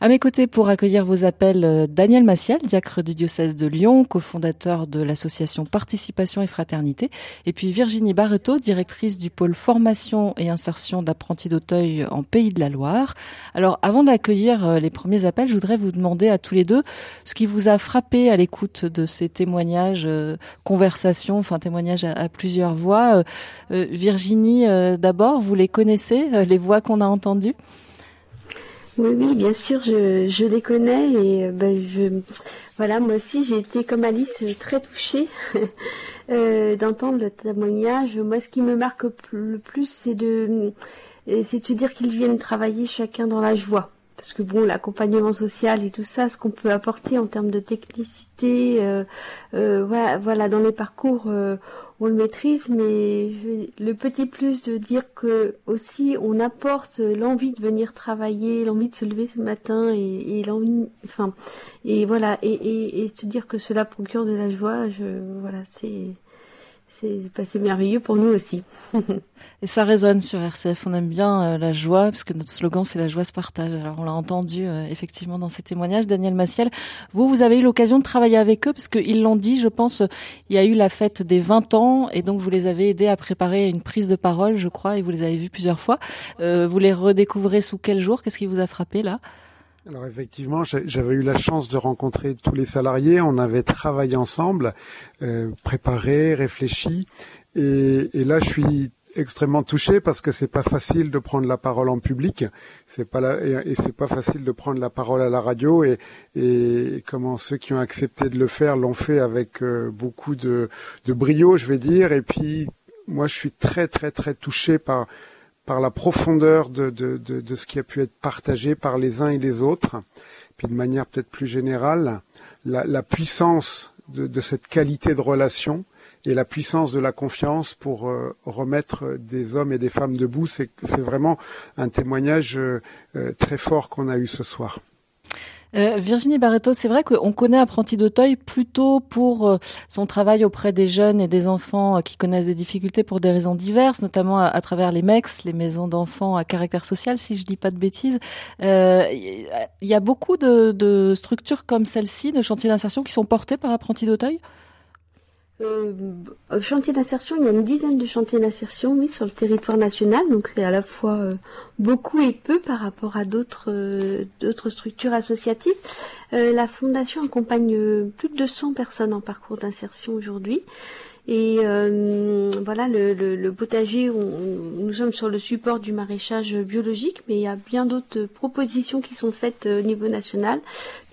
À mes côtés pour accueillir vos appels, Daniel Massiel, diacre du diocèse de Lyon, cofondateur de l'association Participation et Fraternité, et puis Virginie Barreto, directrice du pôle formation et insertion d'apprentis d'Auteuil en Pays de la Loire. Alors, avant d'accueillir les premiers appels, je voudrais vous demander à tous les deux ce qui vous a frappé à l'écoute de ces témoignages, euh, conversations, enfin témoignages à, plusieurs voix. Euh, Virginie, euh, d'abord, vous les connaissez, les voix qu'on a entendues? Oui, oui, bien sûr, je, je les connais et ben, je, voilà, moi aussi j'ai été comme Alice très touchée euh, d'entendre le témoignage. Moi, ce qui me marque le plus, c'est de, c'est de dire qu'ils viennent travailler chacun dans la joie. Parce que bon, l'accompagnement social et tout ça, ce qu'on peut apporter en termes de technicité, euh, euh, voilà, voilà, dans les parcours on le maîtrise, mais le petit plus de dire que aussi on apporte l'envie de venir travailler, l'envie de se lever ce matin et, et l'envie, enfin, et voilà, et, et, et se dire que cela procure de la joie, je, voilà, c'est c'est merveilleux pour nous aussi. et ça résonne sur RCF. On aime bien euh, la joie, parce que notre slogan, c'est la joie se partage. Alors, on l'a entendu euh, effectivement dans ces témoignages. Daniel Massiel, vous, vous avez eu l'occasion de travailler avec eux, parce qu'ils l'ont dit, je pense, il y a eu la fête des 20 ans, et donc vous les avez aidés à préparer une prise de parole, je crois, et vous les avez vus plusieurs fois. Euh, vous les redécouvrez sous quel jour? Qu'est-ce qui vous a frappé là? Alors effectivement, j'avais eu la chance de rencontrer tous les salariés. On avait travaillé ensemble, euh, préparé, réfléchi, et, là je suis extrêmement touché parce que c'est pas facile de prendre la parole en public, c'est pas et c'est pas facile de prendre la parole à la radio et, et comment ceux qui ont accepté de le faire l'ont fait avec euh, beaucoup de, de brio, je vais dire. Et puis moi je suis très très très touché par par la profondeur de, ce qui a pu être partagé par les uns et les autres, puis de manière peut-être plus générale, la, la puissance de, cette qualité de relation et la puissance de la confiance pour euh, remettre des hommes et des femmes debout, c'est vraiment un témoignage euh, très fort qu'on a eu ce soir. Euh, Virginie Barreto, c'est vrai qu'on connaît Apprenti d'Auteuil plutôt pour euh, son travail auprès des jeunes et des enfants euh, qui connaissent des difficultés pour des raisons diverses, notamment à, travers les MEX, les maisons d'enfants à caractère social, si je dis pas de bêtises. Il y a beaucoup de, de structures comme celle-ci, de chantiers d'insertion, qui sont portées par Apprenti d'Auteuil? Euh, chantier d'insertion, il y a une dizaine de chantiers d'insertion, oui, sur le territoire national. Donc c'est à la fois euh, beaucoup et peu par rapport à d'autres euh, d'autres structures associatives. Euh, la fondation accompagne plus de 200 personnes en parcours d'insertion aujourd'hui. Et euh, voilà, le, potager, nous sommes sur le support du maraîchage biologique, mais il y a bien d'autres propositions qui sont faites euh, au niveau national,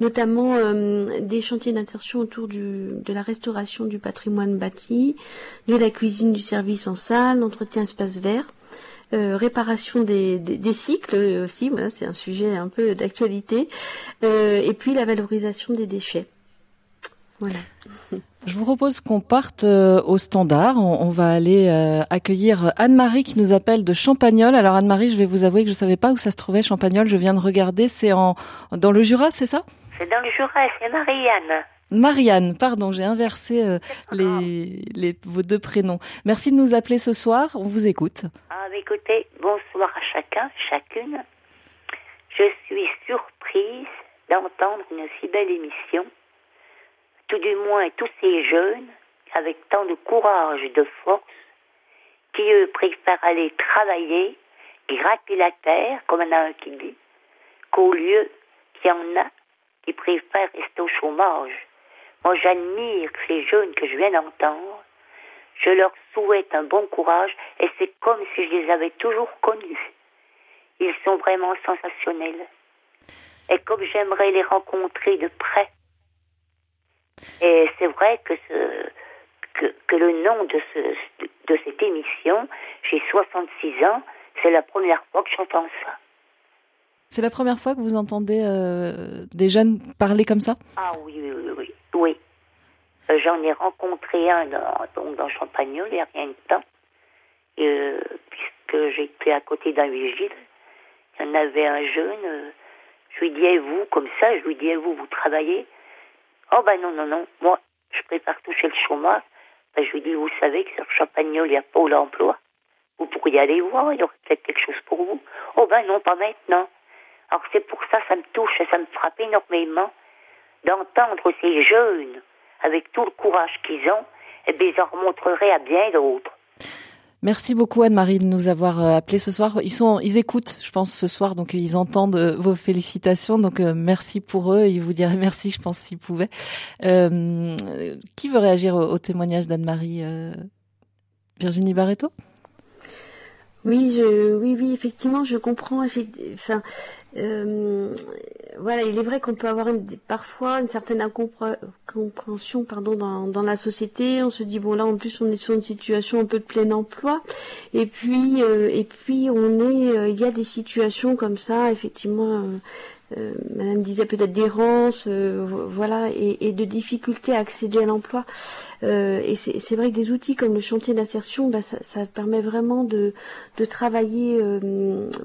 notamment euh, des chantiers d'insertion autour de la restauration du patrimoine bâti, de la cuisine du service en salle, l'entretien espace vert. Euh, réparation des, des, des, cycles aussi, voilà, c'est un sujet un peu d'actualité, et puis la valorisation des déchets. Voilà. Je vous propose qu'on parte euh, au standard. On, on va aller euh, accueillir Anne-Marie qui nous appelle de Champagnol. Alors Anne-Marie, je vais vous avouer que je savais pas où ça se trouvait Champagnol. Je viens de regarder. C'est en dans le Jura, c'est ça? C'est dans le Jura. C'est Marianne. Marianne, pardon, j'ai inversé euh, les, les, vos deux prénoms. Merci de nous appeler ce soir. On vous écoute. Ah, écoutez, bonsoir à chacun, chacune. Je suis surprise d'entendre une si belle émission tout du moins tous ces jeunes, avec tant de courage et de force, qui eux préfèrent aller travailler, gratter la terre, comme on a un qui dit, qu'au lieu qu'il y en a qui préfèrent rester au chômage. Moi, j'admire ces jeunes que je viens d'entendre. Je leur souhaite un bon courage et c'est comme si je les avais toujours connus. Ils sont vraiment sensationnels. Et comme j'aimerais les rencontrer de près, et c'est vrai que, ce, que, que, le nom de, ce, de cette émission, j'ai 66 ans, c'est la première fois que j'entends ça. C'est la première fois que vous entendez euh, des jeunes parler comme ça? Ah oui, oui, oui. oui. oui. Euh, J'en ai rencontré un dans, donc dans Champagnol il n'y a rien de temps, euh, puisque j'étais à côté d'un vigile. Il y en avait un jeune, je lui dis, et vous, comme ça, je lui dis, et vous, vous travaillez? Oh ben non, non, non, moi, je prépare toucher le chômage. Ben, je lui dis, vous savez que sur Champagnol, il y a Pôle emploi. Vous pourriez aller voir, il y aurait peut-être quelque chose pour vous. Oh ben non, pas maintenant. Alors c'est pour ça, ça me touche et ça me frappe énormément d'entendre ces jeunes, avec tout le courage qu'ils ont, et bien, ils en remontreraient à bien d'autres. Merci beaucoup Anne-Marie de nous avoir euh, appelé ce soir. Ils sont, ils écoutent, je pense, ce soir, donc ils entendent euh, vos félicitations. Donc euh, merci pour eux. Ils vous diraient merci, je pense, s'ils pouvaient. Euh, qui veut réagir au, témoignage d'Anne-Marie Virginie Barreto? Oui, je, oui, oui, effectivement, je comprends. Enfin, euh, voilà, il est vrai qu'on peut avoir une, parfois une certaine incompréhension, pardon, dans, dans la société. On se dit bon là, en plus, on est sur une situation un peu de plein emploi, et puis, euh, et puis, on est, euh, il y a des situations comme ça, effectivement. Euh, Madame disait peut-être d'errance, euh, voilà, et, de difficulté à accéder à l'emploi. Euh, et c'est vrai que des outils comme le chantier d'insertion, bah, ça, permet vraiment de, travailler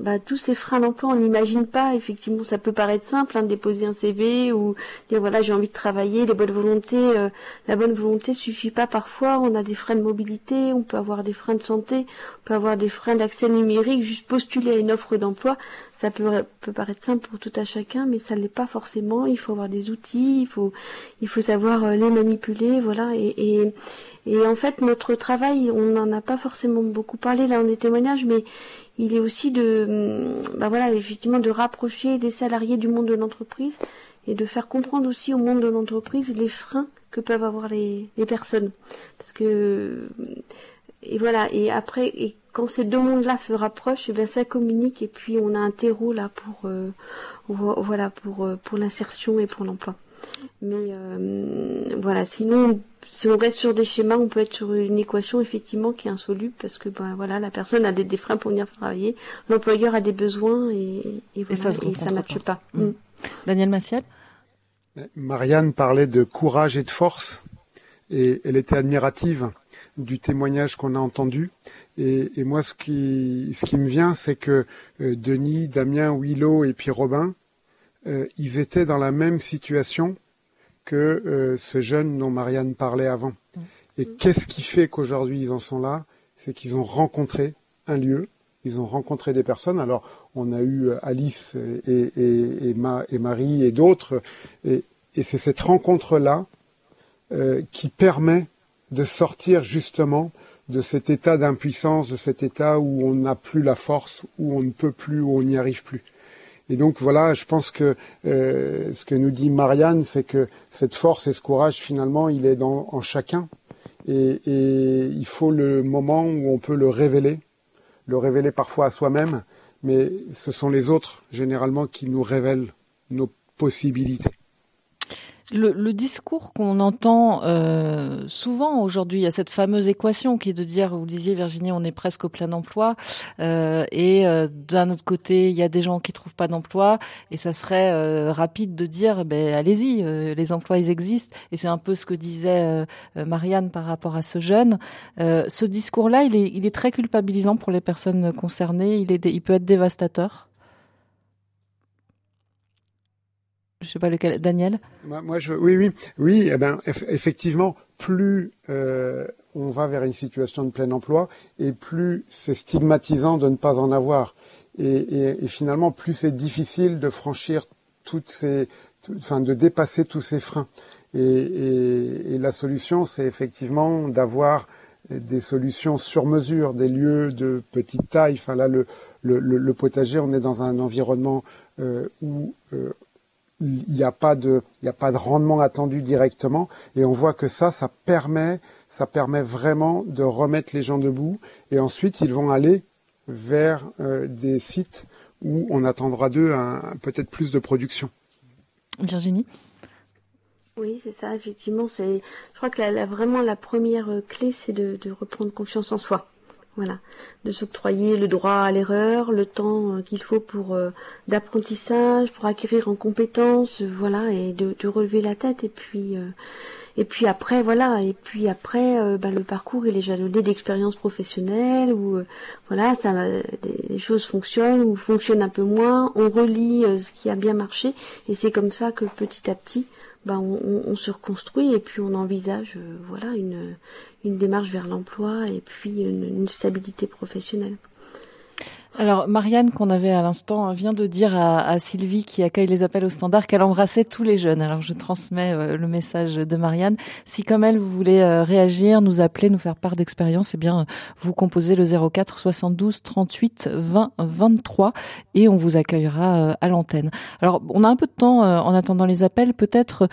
bah, tous ces freins à l'emploi. On n'imagine pas, effectivement, ça peut paraître simple, hein, de déposer un CV ou dire voilà j'ai envie de travailler, les bonnes volontés. La bonne volonté suffit pas parfois. On a des freins de mobilité, on peut avoir des freins de santé, on peut avoir des freins d'accès numérique. Juste postuler à une offre d'emploi, ça peut, peut paraître simple pour tout à chacun, mais ça ne l'est pas forcément. Il faut avoir des outils, il faut, il faut savoir les manipuler, voilà. Et, et, en fait, notre travail, on n'en a pas forcément beaucoup parlé là dans les témoignages, mais il est aussi de, bah voilà, effectivement, de rapprocher des salariés du monde de l'entreprise et de faire comprendre aussi au monde de l'entreprise les freins que peuvent avoir les, les personnes. Parce que, et voilà, et après, et quand ces deux mondes-là se rapprochent, et bien ça communique et puis on a un terreau là pour, euh, voilà, pour, pour l'insertion et pour l'emploi. Mais euh, voilà, sinon, si on reste sur des schémas, on peut être sur une équation effectivement qui est insoluble parce que ben, voilà, la personne a des, des freins pour venir travailler, l'employeur a des besoins et, et, voilà, et ça ne matche pas. Mmh. Mmh. Daniel Massiel Marianne parlait de courage et de force et elle était admirative du témoignage qu'on a entendu. Et, et, moi, ce qui, ce qui me vient, c'est que euh, Denis, Damien, Willow et puis Robin, euh, ils étaient dans la même situation que euh, ce jeune dont Marianne parlait avant. Et qu'est-ce qui fait qu'aujourd'hui ils en sont là? C'est qu'ils ont rencontré un lieu, ils ont rencontré des personnes. Alors, on a eu Alice et, et, et, Ma, et Marie et d'autres, et, c'est cette rencontre-là euh, qui permet de sortir justement de cet état d'impuissance, de cet état où on n'a plus la force, où on ne peut plus, où on n'y arrive plus. Et donc voilà, je pense que euh, ce que nous dit Marianne, c'est que cette force et ce courage, finalement, il est dans, en chacun. Et, et, il faut le moment où on peut le révéler, le révéler parfois à soi-même, mais ce sont les autres, généralement, qui nous révèlent nos possibilités. Le, discours qu'on entend euh, souvent aujourd'hui, il y a cette fameuse équation qui est de dire, vous disiez Virginie, on est presque au plein emploi, euh, et euh, d'un autre côté, il y a des gens qui trouvent pas d'emploi, et ça serait rapide de dire, ben allez-y, les emplois ils existent, et c'est un peu ce que disait Marianne par rapport à ce jeune. ce discours-là, il est, il est très culpabilisant pour les personnes concernées, il, est, il peut être dévastateur. Je sais pas lequel, Daniel. Moi, oui, oui, oui. Eh ben, effectivement, plus euh, on va vers une situation de plein emploi, et plus c'est stigmatisant de ne pas en avoir. Et, finalement, plus c'est difficile de franchir toutes ces, enfin, de dépasser tous ces freins. Et, la solution, c'est effectivement d'avoir des solutions sur mesure, des lieux de petite taille. Enfin là, le potager, on est dans un environnement euh, où euh, il n'y a pas de, il n'y a pas de rendement attendu directement, et on voit que ça, ça permet, ça permet vraiment de remettre les gens debout, et ensuite ils vont aller vers euh, des sites où on attendra d'eux peut-être plus de production. Virginie? Oui, c'est ça, effectivement. C'est, je crois que la, vraiment la première clé, c'est de, de reprendre confiance en soi. Voilà, de s'octroyer le droit à l'erreur, le temps euh, qu'il faut pour euh, d'apprentissage, pour acquérir en compétences, euh, voilà, et de, relever la tête. Et puis, et puis après, voilà, et puis après, bah, le parcours il est jalonné d'expériences professionnelles où, voilà, ça, les choses fonctionnent ou fonctionnent un peu moins. On relit ce qui a bien marché, et c'est comme ça que petit à petit, bah, on, on, se reconstruit et puis on envisage, voilà, une une démarche vers l'emploi et puis une, stabilité professionnelle. Alors Marianne, qu'on avait à l'instant, vient de dire à, Sylvie qui accueille les appels au standard qu'elle embrassait tous les jeunes. Alors je transmets euh, le message de Marianne. Si comme elle, vous voulez euh, réagir, nous appeler, nous faire part d'expérience, eh bien vous composez le 04 72 38 20 23 et on vous accueillera euh, à l'antenne. Alors on a un peu de temps en attendant les appels. Peut-être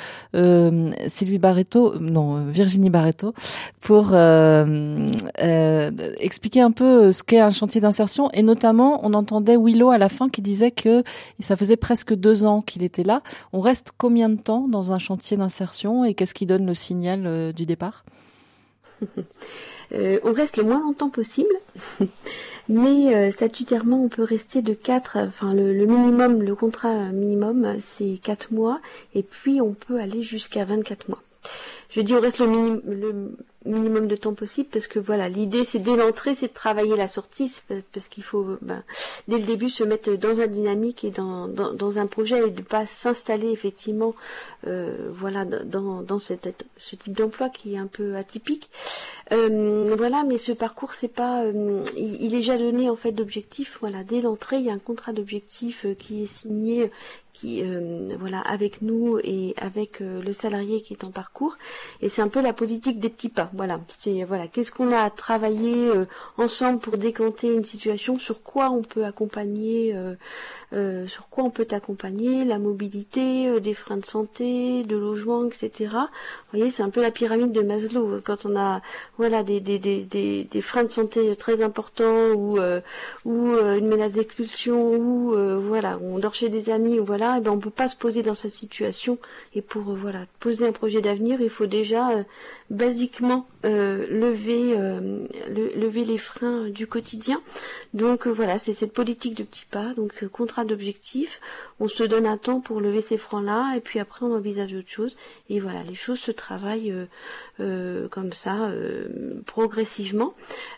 Sylvie Barreto, non Virginie Barreto, pour expliquer un peu ce qu'est un chantier d'insertion et notamment on entendait Willow à la fin qui disait que ça faisait presque deux ans qu'il était là. On reste combien de temps dans un chantier d'insertion et qu'est-ce qui donne le signal euh, du départ? Euh, On reste le moins longtemps possible. Mais euh, statutairement, on peut rester de 4, enfin le, minimum, le contrat minimum, c'est 4 mois, et puis on peut aller jusqu'à 24 mois. Je dis on reste le, le minimum de temps possible parce que voilà l'idée c'est dès l'entrée c'est de travailler la sortie parce qu'il faut ben, dès le début se mettre dans un dynamique et dans, dans, dans un projet et de pas s'installer effectivement euh, voilà dans, dans cette, ce type d'emploi qui est un peu atypique. Euh, voilà mais ce parcours c'est pas euh, il, il, est jalonné en fait d'objectifs. Voilà dès l'entrée il y a un contrat d'objectifs euh, qui est signé qui euh, voilà avec nous et avec le salarié qui est en parcours. Et c'est un peu la politique des petits pas voilà, c'est voilà, qu'est-ce qu'on a à travailler euh, ensemble pour décanter une situation, sur quoi on peut accompagner euh, sur quoi on peut accompagner, la mobilité, euh, des freins de santé, de logement, etc. Vous voyez, c'est un peu la pyramide de Maslow. Quand on a voilà des, des, des, des, freins de santé très importants ou, euh, ou une menace d'expulsion ou voilà, on dort chez des amis ou voilà, et ben on peut pas se poser dans cette situation. Et pour voilà poser un projet d'avenir, il faut déjà basiquement lever lever les freins du quotidien. Donc voilà, c'est cette politique de petits pas. Donc d'objectifs, on se donne un temps pour lever ces francs-là, et puis après on envisage autre chose. Et voilà, les choses se travaillent euh, comme ça, euh, progressivement.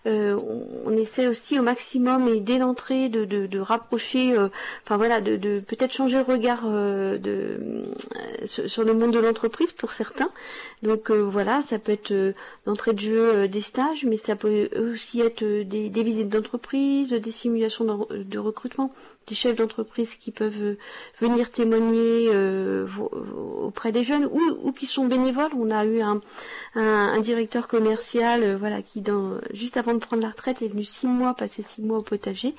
On, essaie aussi au maximum et dès l'entrée de, rapprocher, enfin voilà, de, peut-être changer le regard de sur le monde de l'entreprise pour certains. Donc voilà, ça peut être l'entrée de jeu des stages, mais ça peut aussi être des, des visites d'entreprise, des simulations de, de recrutement des chefs d'entreprise qui peuvent euh, venir témoigner euh, auprès des jeunes ou, ou, qui sont bénévoles. On a eu un, un, directeur commercial, euh, voilà, qui juste avant de prendre la retraite est venu six mois, passer six mois au potager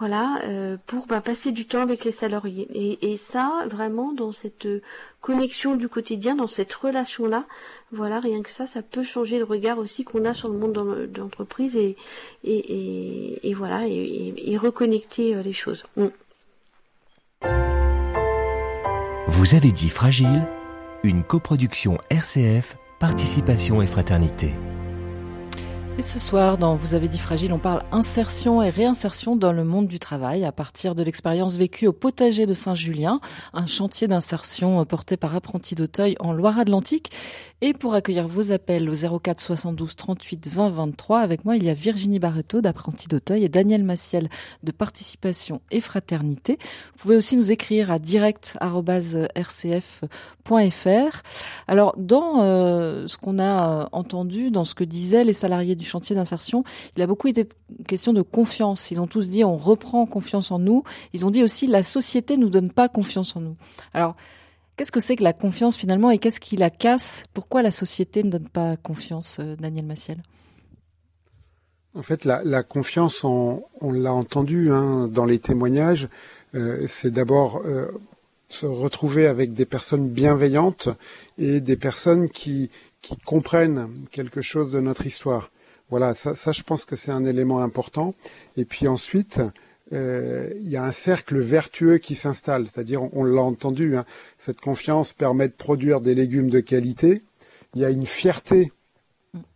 voilà, euh, pour bah, passer du temps avec les salariés. Et, ça, vraiment, dans cette connexion du quotidien, dans cette relation-là, voilà, rien que ça, ça peut changer le regard aussi qu'on a sur le monde de l'entreprise et, et, voilà, et, reconnecter euh, les choses. Mm. Vous avez dit Fragile, une coproduction RCF, participation et fraternité. Et ce soir, dans Vous avez dit fragile, on parle insertion et réinsertion dans le monde du travail à partir de l'expérience vécue au potager de Saint-Julien, un chantier d'insertion porté par Apprenti d'Auteuil en Loire-Atlantique. Et pour accueillir vos appels au 04 72 38 20 23, avec moi, il y a Virginie Barreto d'Apprenti d'Auteuil et Daniel Massiel de Participation et Fraternité. Vous pouvez aussi nous écrire à direct.rcf.fr. Alors, dans euh, ce qu'on a entendu, dans ce que disaient les salariés du chantier d'insertion, il a beaucoup été question de confiance. Ils ont tous dit on reprend confiance en nous. Ils ont dit aussi la société nous donne pas confiance en nous. Alors, qu'est-ce que c'est que la confiance finalement et qu'est-ce qui la casse? Pourquoi la société ne donne pas confiance, euh, Daniel Massiel en fait, la, confiance, on, l'a entendu hein, dans les témoignages, euh, c'est d'abord euh, se retrouver avec des personnes bienveillantes et des personnes qui, comprennent quelque chose de notre histoire. Voilà, ça, ça je pense que c'est un élément important. Et puis ensuite, euh, il y a un cercle vertueux qui s'installe, c'est-à-dire, on, l'a entendu, hein, cette confiance permet de produire des légumes de qualité. Il y a une fierté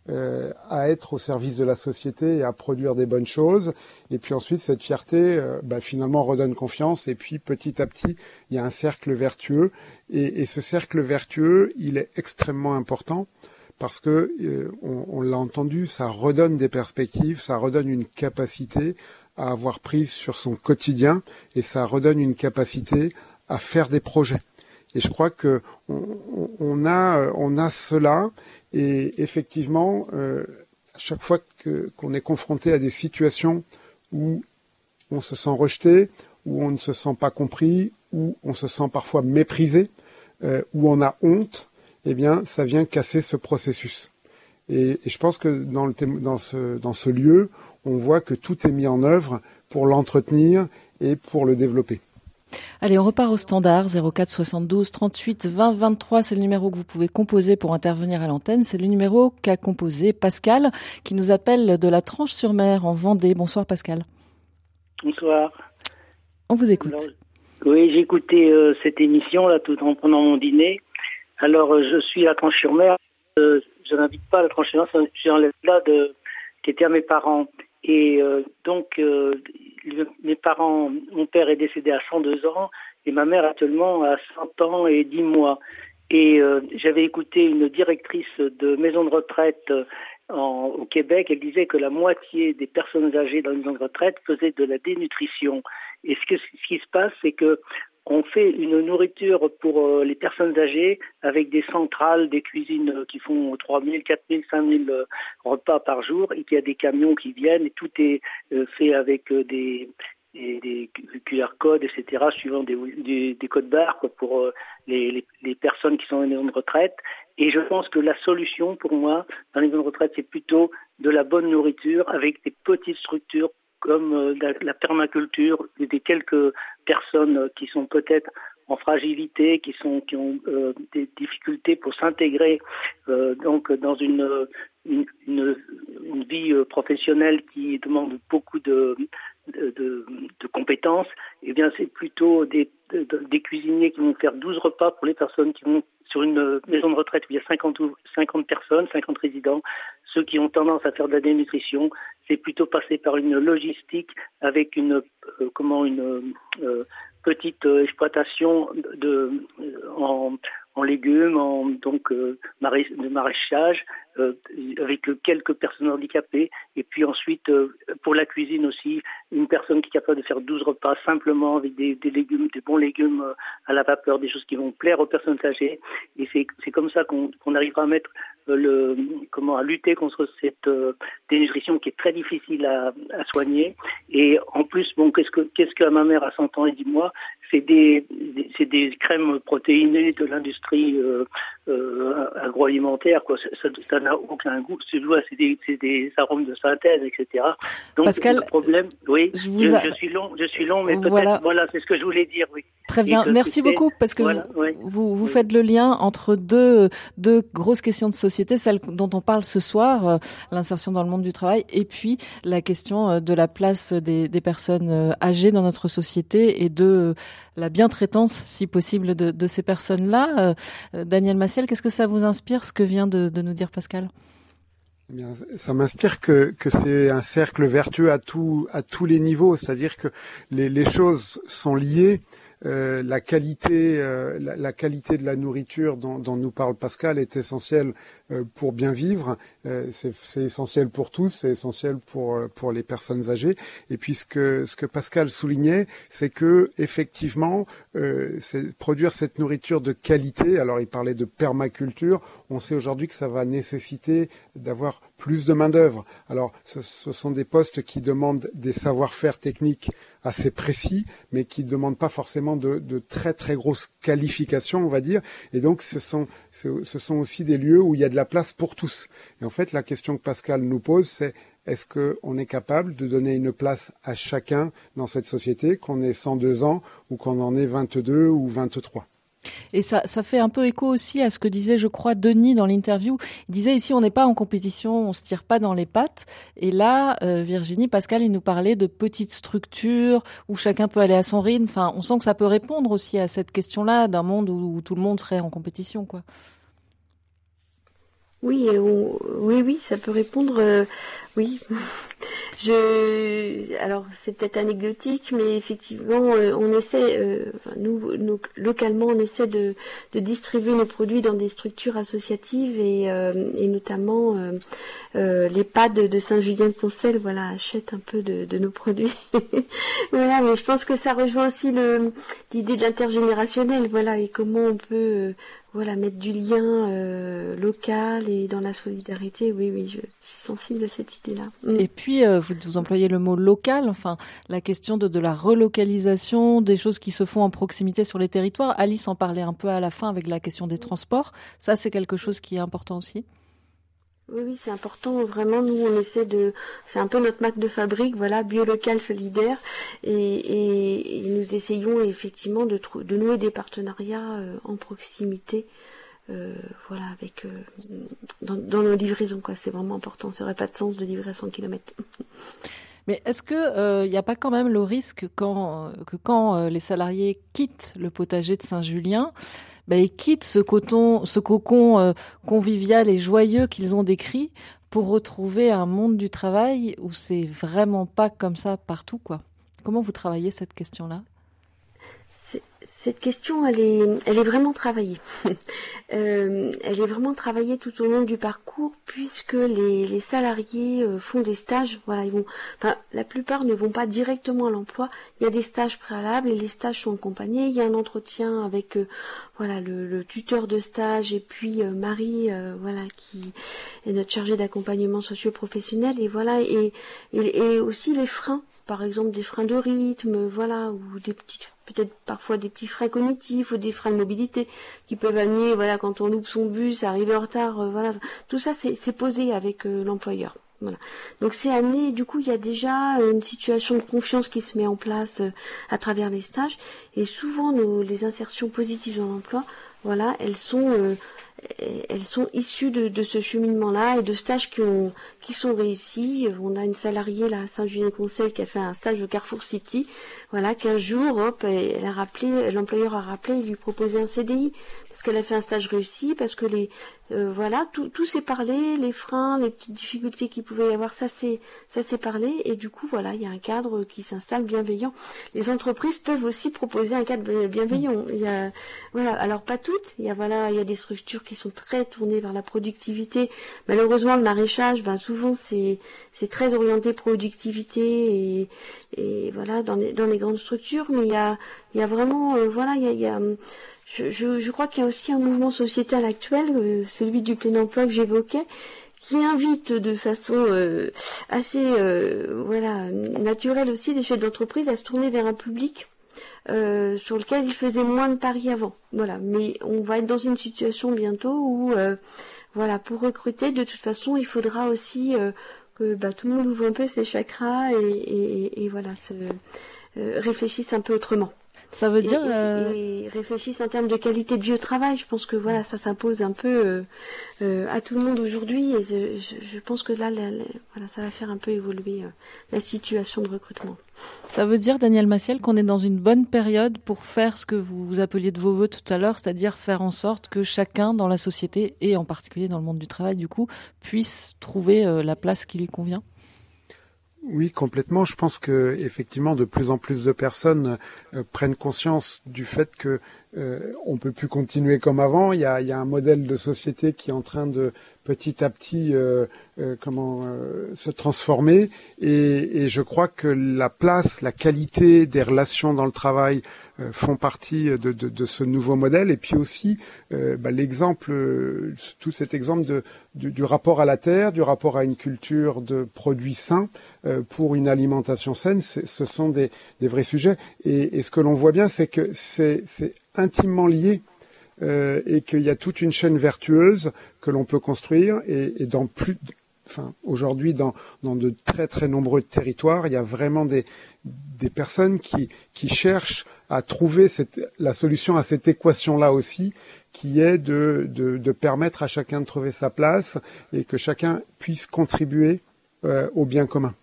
euh, à être au service de la société et à produire des bonnes choses. Et puis ensuite, cette fierté, euh, bah, finalement, redonne confiance. Et puis, petit à petit, il y a un cercle vertueux. Et, ce cercle vertueux, il est extrêmement important parce que on, l'a entendu, ça redonne des perspectives, ça redonne une capacité à avoir prise sur son quotidien et ça redonne une capacité à faire des projets. Et je crois que on, a on a cela et effectivement euh, à chaque fois qu'on est confronté à des situations où on se sent rejeté, où on ne se sent pas compris, où on se sent parfois méprisé, euh, où on a honte, eh bien, ça vient casser ce processus. Et, je pense que dans, le, dans, ce, dans ce lieu, on voit que tout est mis en œuvre pour l'entretenir et pour le développer. Allez, on repart au standard 04 72 38 20 23. C'est le numéro que vous pouvez composer pour intervenir à l'antenne. C'est le numéro qu'a composé Pascal, qui nous appelle de la Tranche-sur-Mer en Vendée. Bonsoir Pascal. Bonsoir. On vous écoute. oui, j'ai écouté euh, cette émission là tout en prenant mon dîner. Alors, euh, je suis à Tranche-sur-Mer. Euh, je n'invite pas à la Tranche-sur-Mer, j'enlève là de, qui était à mes parents. Et euh, donc, mes parents, mon père est décédé à 102 ans et ma mère actuellement à 100 ans et 10 mois. Et j'avais écouté une directrice de maison de retraite au Québec, elle disait que la moitié des personnes âgées dans une maison de retraite faisaient de la dénutrition. Et ce qui se passe, c'est que on fait une nourriture pour euh, les personnes âgées avec des centrales, des cuisines euh, qui font 3 000, 4 000, 5 000 repas par jour et qu'il y a des camions qui viennent et tout est euh, fait avec des, QR codes, etc., suivant des, des, codes barres pour les, les, personnes qui sont en maison de retraite. Et je pense que la solution pour moi dans les maisons de retraite, c'est plutôt de la bonne nourriture avec des petites structures comme euh, la, permaculture, des quelques personnes qui sont peut-être en fragilité, qui sont qui ont euh, des difficultés pour s'intégrer euh, donc dans une une, vie professionnelle qui demande beaucoup de de, de, compétences, eh bien c'est plutôt des, des cuisiniers qui vont faire 12 repas pour les personnes qui vont sur une maison de retraite où il y a 50, 50 personnes, 50 résidents, ceux qui ont tendance à faire de la dénutrition, c'est plutôt passer par une logistique avec une euh, comment une euh, petite euh, exploitation de en, légumes, en donc de maraîchage, avec quelques personnes handicapées. Et puis ensuite, pour la cuisine aussi, une personne qui est capable de faire 12 repas simplement avec des, légumes, des bons légumes à la vapeur, des choses qui vont plaire aux personnes âgées. Et c'est comme ça qu'on arrivera à mettre le comment à lutter contre cette dénutrition qui est très difficile à, soigner. Et en plus, bon, qu'est-ce que qu'est-ce que ma mère à 100 ans et dit moi c'est des, c'est des crèmes protéinées de l'industrie euh, euh, agroalimentaire quoi. Ça n'a aucun goût. C'est des, des arômes de synthèse etc donc Pascal, le problème oui je, je, suis long je suis long mais peut-être voilà, c'est ce que je voulais dire oui. Très bien. merci beaucoup parce que vous, vous, faites le lien entre deux deux grosses questions de société celle dont on parle ce soir euh, l'insertion dans le monde du travail et puis la question de la place des, des personnes âgées dans notre société et de la bientraitance, si possible, de, ces personnes-là. Euh, Daniel Massiel, qu'est-ce que ça vous inspire, ce que vient de, nous dire Pascal? Eh ça m'inspire que, c'est un cercle vertueux à, à tous les niveaux, c'est-à-dire que les choses sont liées. Euh, la qualité, euh, la, la, qualité de la nourriture dont, dont, nous parle Pascal est essentielle euh, pour bien vivre. Euh, c'est essentiel pour tous, c'est essentiel pour euh, pour les personnes âgées. Et puis ce que ce que Pascal soulignait, c'est que effectivement, c'est produire cette nourriture de qualité. Alors il parlait de permaculture. On sait aujourd'hui que ça va nécessiter d'avoir plus de main d'œuvre. Alors ce, ce, sont des postes qui demandent des savoir-faire techniques assez précis, mais qui ne demandent pas forcément de, de, très très grosses qualifications, on va dire. Et donc ce sont ce sont aussi des lieux où il y a de la place pour tous. Et en fait, la question que Pascal nous pose, c'est est-ce qu'on est capable de donner une place à chacun dans cette société, qu'on ait 102 ans ou qu'on en ait 22 ou 23 et ça, ça fait un peu écho aussi à ce que disait, je crois, Denis dans l'interview. Il disait ici, on n'est pas en compétition, on se tire pas dans les pattes. Et là, euh, Virginie, Pascal, il nous parlait de petites structures où chacun peut aller à son rythme. Enfin, on sent que ça peut répondre aussi à cette question-là d'un monde où, où, tout le monde serait en compétition, quoi. Oui, oui, oui, ça peut répondre. Euh, oui, je. Alors, c'est peut-être anecdotique, mais effectivement, euh, on essaie, euh, nous, localement, on essaie de, distribuer nos produits dans des structures associatives et, notamment les pads de Saint-Julien-de-Poncel, voilà, achètent un peu de, de nos produits. voilà, mais je pense que ça rejoint aussi l'idée de l'intergénérationnel, voilà, et comment on peut voilà, mettre du lien euh, local et dans la solidarité, oui, oui, je, suis sensible à cette idée-là. Mm. Et puis, euh, vous, employez le mot local, enfin, la question de, de la relocalisation, des choses qui se font en proximité sur les territoires. Alice en parlait un peu à la fin avec la question des transports. Ça, c'est quelque chose qui est important aussi? Oui, oui, c'est important. Vraiment, nous, on essaie de, c'est un peu notre marque de fabrique, voilà, bio local solidaire, et, nous essayons effectivement de, de nouer des partenariats euh, en proximité, euh, voilà, avec euh, dans, dans, nos livraisons, quoi. C'est vraiment important. Ça n'aurait pas de sens de livrer à 100 km. Mais est-ce que il n'y a pas quand même le risque quand que quand les salariés quittent le potager de Saint-Julien, bah, ils quittent ce, coton, ce cocon euh, convivial et joyeux qu'ils ont décrit pour retrouver un monde du travail où c'est vraiment pas comme ça partout, quoi. Comment vous travaillez cette question-là? Cette question, elle est, elle est vraiment travaillée. euh, elle est vraiment travaillée tout au long du parcours, puisque les, les salariés euh, font des stages. Voilà, ils vont, enfin, la plupart ne vont pas directement à l'emploi. Il y a des stages préalables et les stages sont accompagnés. Il y a un entretien avec, euh, voilà, le, le, tuteur de stage et puis Marie, voilà, qui est notre chargée d'accompagnement socio-professionnel. Et voilà, et, et, et aussi les freins, par exemple des freins de rythme, voilà, ou des petites peut-être parfois des petits freins cognitifs ou des freins de mobilité qui peuvent amener, voilà, quand on loupe son bus, arriver en retard, euh, voilà. Tout ça, c'est posé avec euh, l'employeur. Voilà. Donc c'est amené, du coup, il y a déjà une situation de confiance qui se met en place euh, à travers les stages. Et souvent, nos, les insertions positives dans l'emploi, voilà, elles sont elles sont issues de, de ce cheminement-là et de stages qui, ont, qui sont réussis. On a une salariée là, à Saint-Julien-Conseil qui a fait un stage au Carrefour City, voilà, qu'un jour, hop, elle a rappelé, l'employeur a rappelé, il lui proposait un CDI parce qu'elle a fait un stage réussi, parce que les, euh, voilà, tout, tout s'est parlé, les freins, les petites difficultés qu'il pouvait y avoir, ça c'est, ça s'est parlé, et du coup, voilà, il y a un cadre qui s'installe bienveillant. Les entreprises peuvent aussi proposer un cadre bienveillant. Il y a, voilà, alors pas toutes. Il y a, voilà, il y a des structures qui sont très tournées vers la productivité. Malheureusement, le maraîchage, ben souvent c'est, très orienté productivité et, et voilà dans les, dans les grandes structures, mais il y a, il y a vraiment, euh, voilà, il y a, y a je, je, je crois qu'il y a aussi un mouvement sociétal actuel, euh, celui du plein emploi que j'évoquais, qui invite de façon euh, assez euh, voilà naturelle aussi les chefs d'entreprise à se tourner vers un public sur lequel ils faisaient moins de paris avant. Voilà, mais on va être dans une situation bientôt où voilà pour recruter de toute façon il faudra aussi que bah, tout le monde ouvre un peu ses chakras et voilà se réfléchisse un peu autrement. Ça veut dire. Et, euh... réfléchissent en termes de qualité de vie au travail. Je pense que voilà, ça s'impose un peu euh, euh, à tout le monde aujourd'hui. Et je, je, pense que là, voilà, ça va faire un peu évoluer euh, la situation de recrutement. Ça veut dire, Daniel Massiel, qu'on est dans une bonne période pour faire ce que vous, vous appeliez de vos voeux tout à l'heure, c'est-à-dire faire en sorte que chacun dans la société, et en particulier dans le monde du travail, du coup, puisse trouver la place qui lui convient? Oui, complètement. Je pense que effectivement, de plus en plus de personnes euh, prennent conscience du fait que euh, on peut plus continuer comme avant. Il y, a, il y a, un modèle de société qui est en train de petit à petit euh, euh comment se transformer. Et, et, je crois que la place, la qualité des relations dans le travail font partie de, de, de, ce nouveau modèle. Et puis aussi bah, l'exemple, tout cet exemple de, du, du, rapport à la terre, du rapport à une culture de produits sains pour une alimentation saine, ce sont des, des, vrais sujets. Et, et ce que l'on voit bien, c'est que c'est intimement liés euh, et qu'il y a toute une chaîne vertueuse que l'on peut construire et, dans plus, enfin aujourd'hui dans, dans de très très nombreux territoires, il y a vraiment des, des personnes qui, qui cherchent à trouver cette, la solution à cette équation-là aussi, qui est de, de, de, permettre à chacun de trouver sa place et que chacun puisse contribuer euh, au bien commun.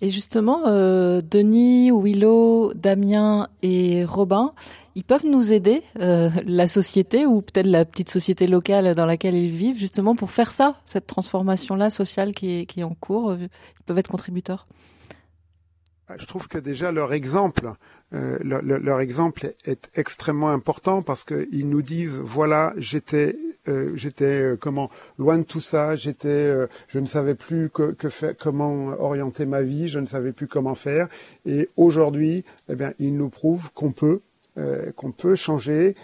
Et justement, euh, Denis, Willow, Damien et Robin, ils peuvent nous aider, euh, la société ou peut-être la petite société locale dans laquelle ils vivent, justement pour faire ça, cette transformation-là sociale qui est, qui est en cours. Ils peuvent être contributeurs. Ah, je trouve que déjà leur exemple, euh, leur, exemple est extrêmement important parce qu'ils nous disent voilà j'étais euh, j'étais euh, comment loin de tout ça, j'étais, euh, je ne savais plus que, que faire, comment orienter ma vie, je ne savais plus comment faire. Et aujourd'hui, eh bien, il nous prouve qu'on peut, qu'on peut changer,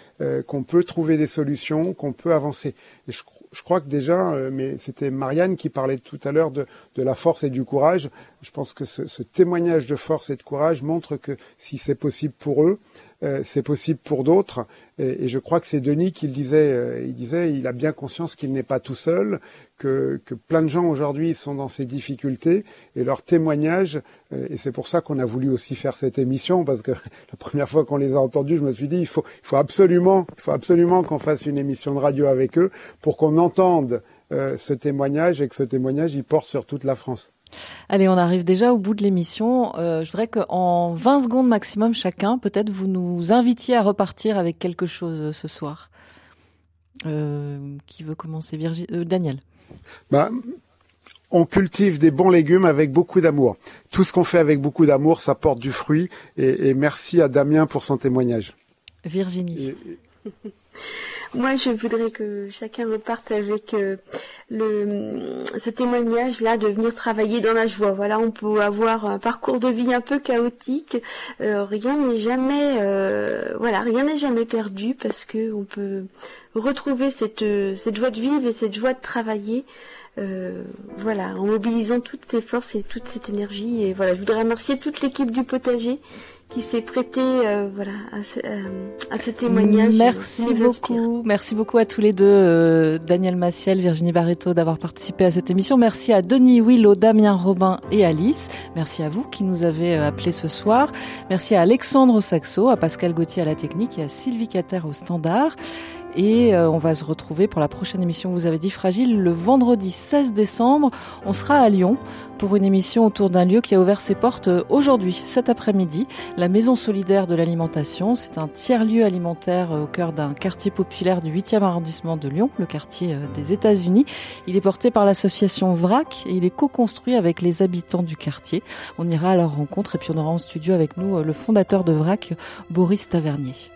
qu'on peut trouver des solutions, qu'on peut avancer. Et je, je crois que déjà, mais c'était Marianne qui parlait tout à l'heure de, la force et du courage. Je pense que ce, ce, témoignage de force et de courage montre que si c'est possible pour eux, euh, c'est possible pour d'autres. Et, je crois que c'est Denis qui le disait. Euh, il disait, il a bien conscience qu'il n'est pas tout seul, que, plein de gens aujourd'hui sont dans ces difficultés et leur témoignage. Euh, et c'est pour ça qu'on a voulu aussi faire cette émission parce que la première fois qu'on les a entendus, je me suis dit, il faut, absolument, absolument qu'on fasse une émission de radio avec eux pour qu'on entende ce témoignage et que ce témoignage il porte sur toute la France. Allez, on arrive déjà au bout de l'émission. Euh, je voudrais qu'en 20 secondes maximum chacun, peut-être vous nous invitiez à repartir avec quelque chose euh, ce soir. Euh, qui veut commencer Virgi euh, Daniel. Bah, on cultive des bons légumes avec beaucoup d'amour. Tout ce qu'on fait avec beaucoup d'amour, ça porte du fruit. Et, et, merci à Damien pour son témoignage. Virginie. Et... Moi, je voudrais que chacun reparte avec euh, ce témoignage-là de venir travailler dans la joie. Voilà, on peut avoir un parcours de vie un peu chaotique. Euh, rien n'est jamais, euh, voilà, rien n'est jamais perdu parce que on peut retrouver cette cette joie de vivre et cette joie de travailler. Euh, voilà, en mobilisant toutes ses forces et toute cette énergie. Et voilà, je voudrais remercier toute l'équipe du potager qui s'est prêté euh, voilà à ce, euh, à ce, témoignage. Merci beaucoup, merci beaucoup à tous les deux, euh, Daniel Massiel, Virginie Barreto, d'avoir participé à cette émission. Merci à Denis Willow, Damien Robin et Alice. Merci à vous qui nous avez appelés ce soir. Merci à Alexandre au saxo, à Pascal Gauthier à la technique et à Sylvie Cater au standard. Et on va se retrouver pour la prochaine émission, vous avez dit fragile, le vendredi 16 décembre. On sera à Lyon pour une émission autour d'un lieu qui a ouvert ses portes aujourd'hui, cet après-midi, la Maison solidaire de l'alimentation. C'est un tiers-lieu alimentaire au cœur d'un quartier populaire du 8e arrondissement de Lyon, le quartier des États-Unis. Il est porté par l'association VRAC et il est co-construit avec les habitants du quartier. On ira à leur rencontre et puis on aura en studio avec nous le fondateur de VRAC, Boris Tavernier.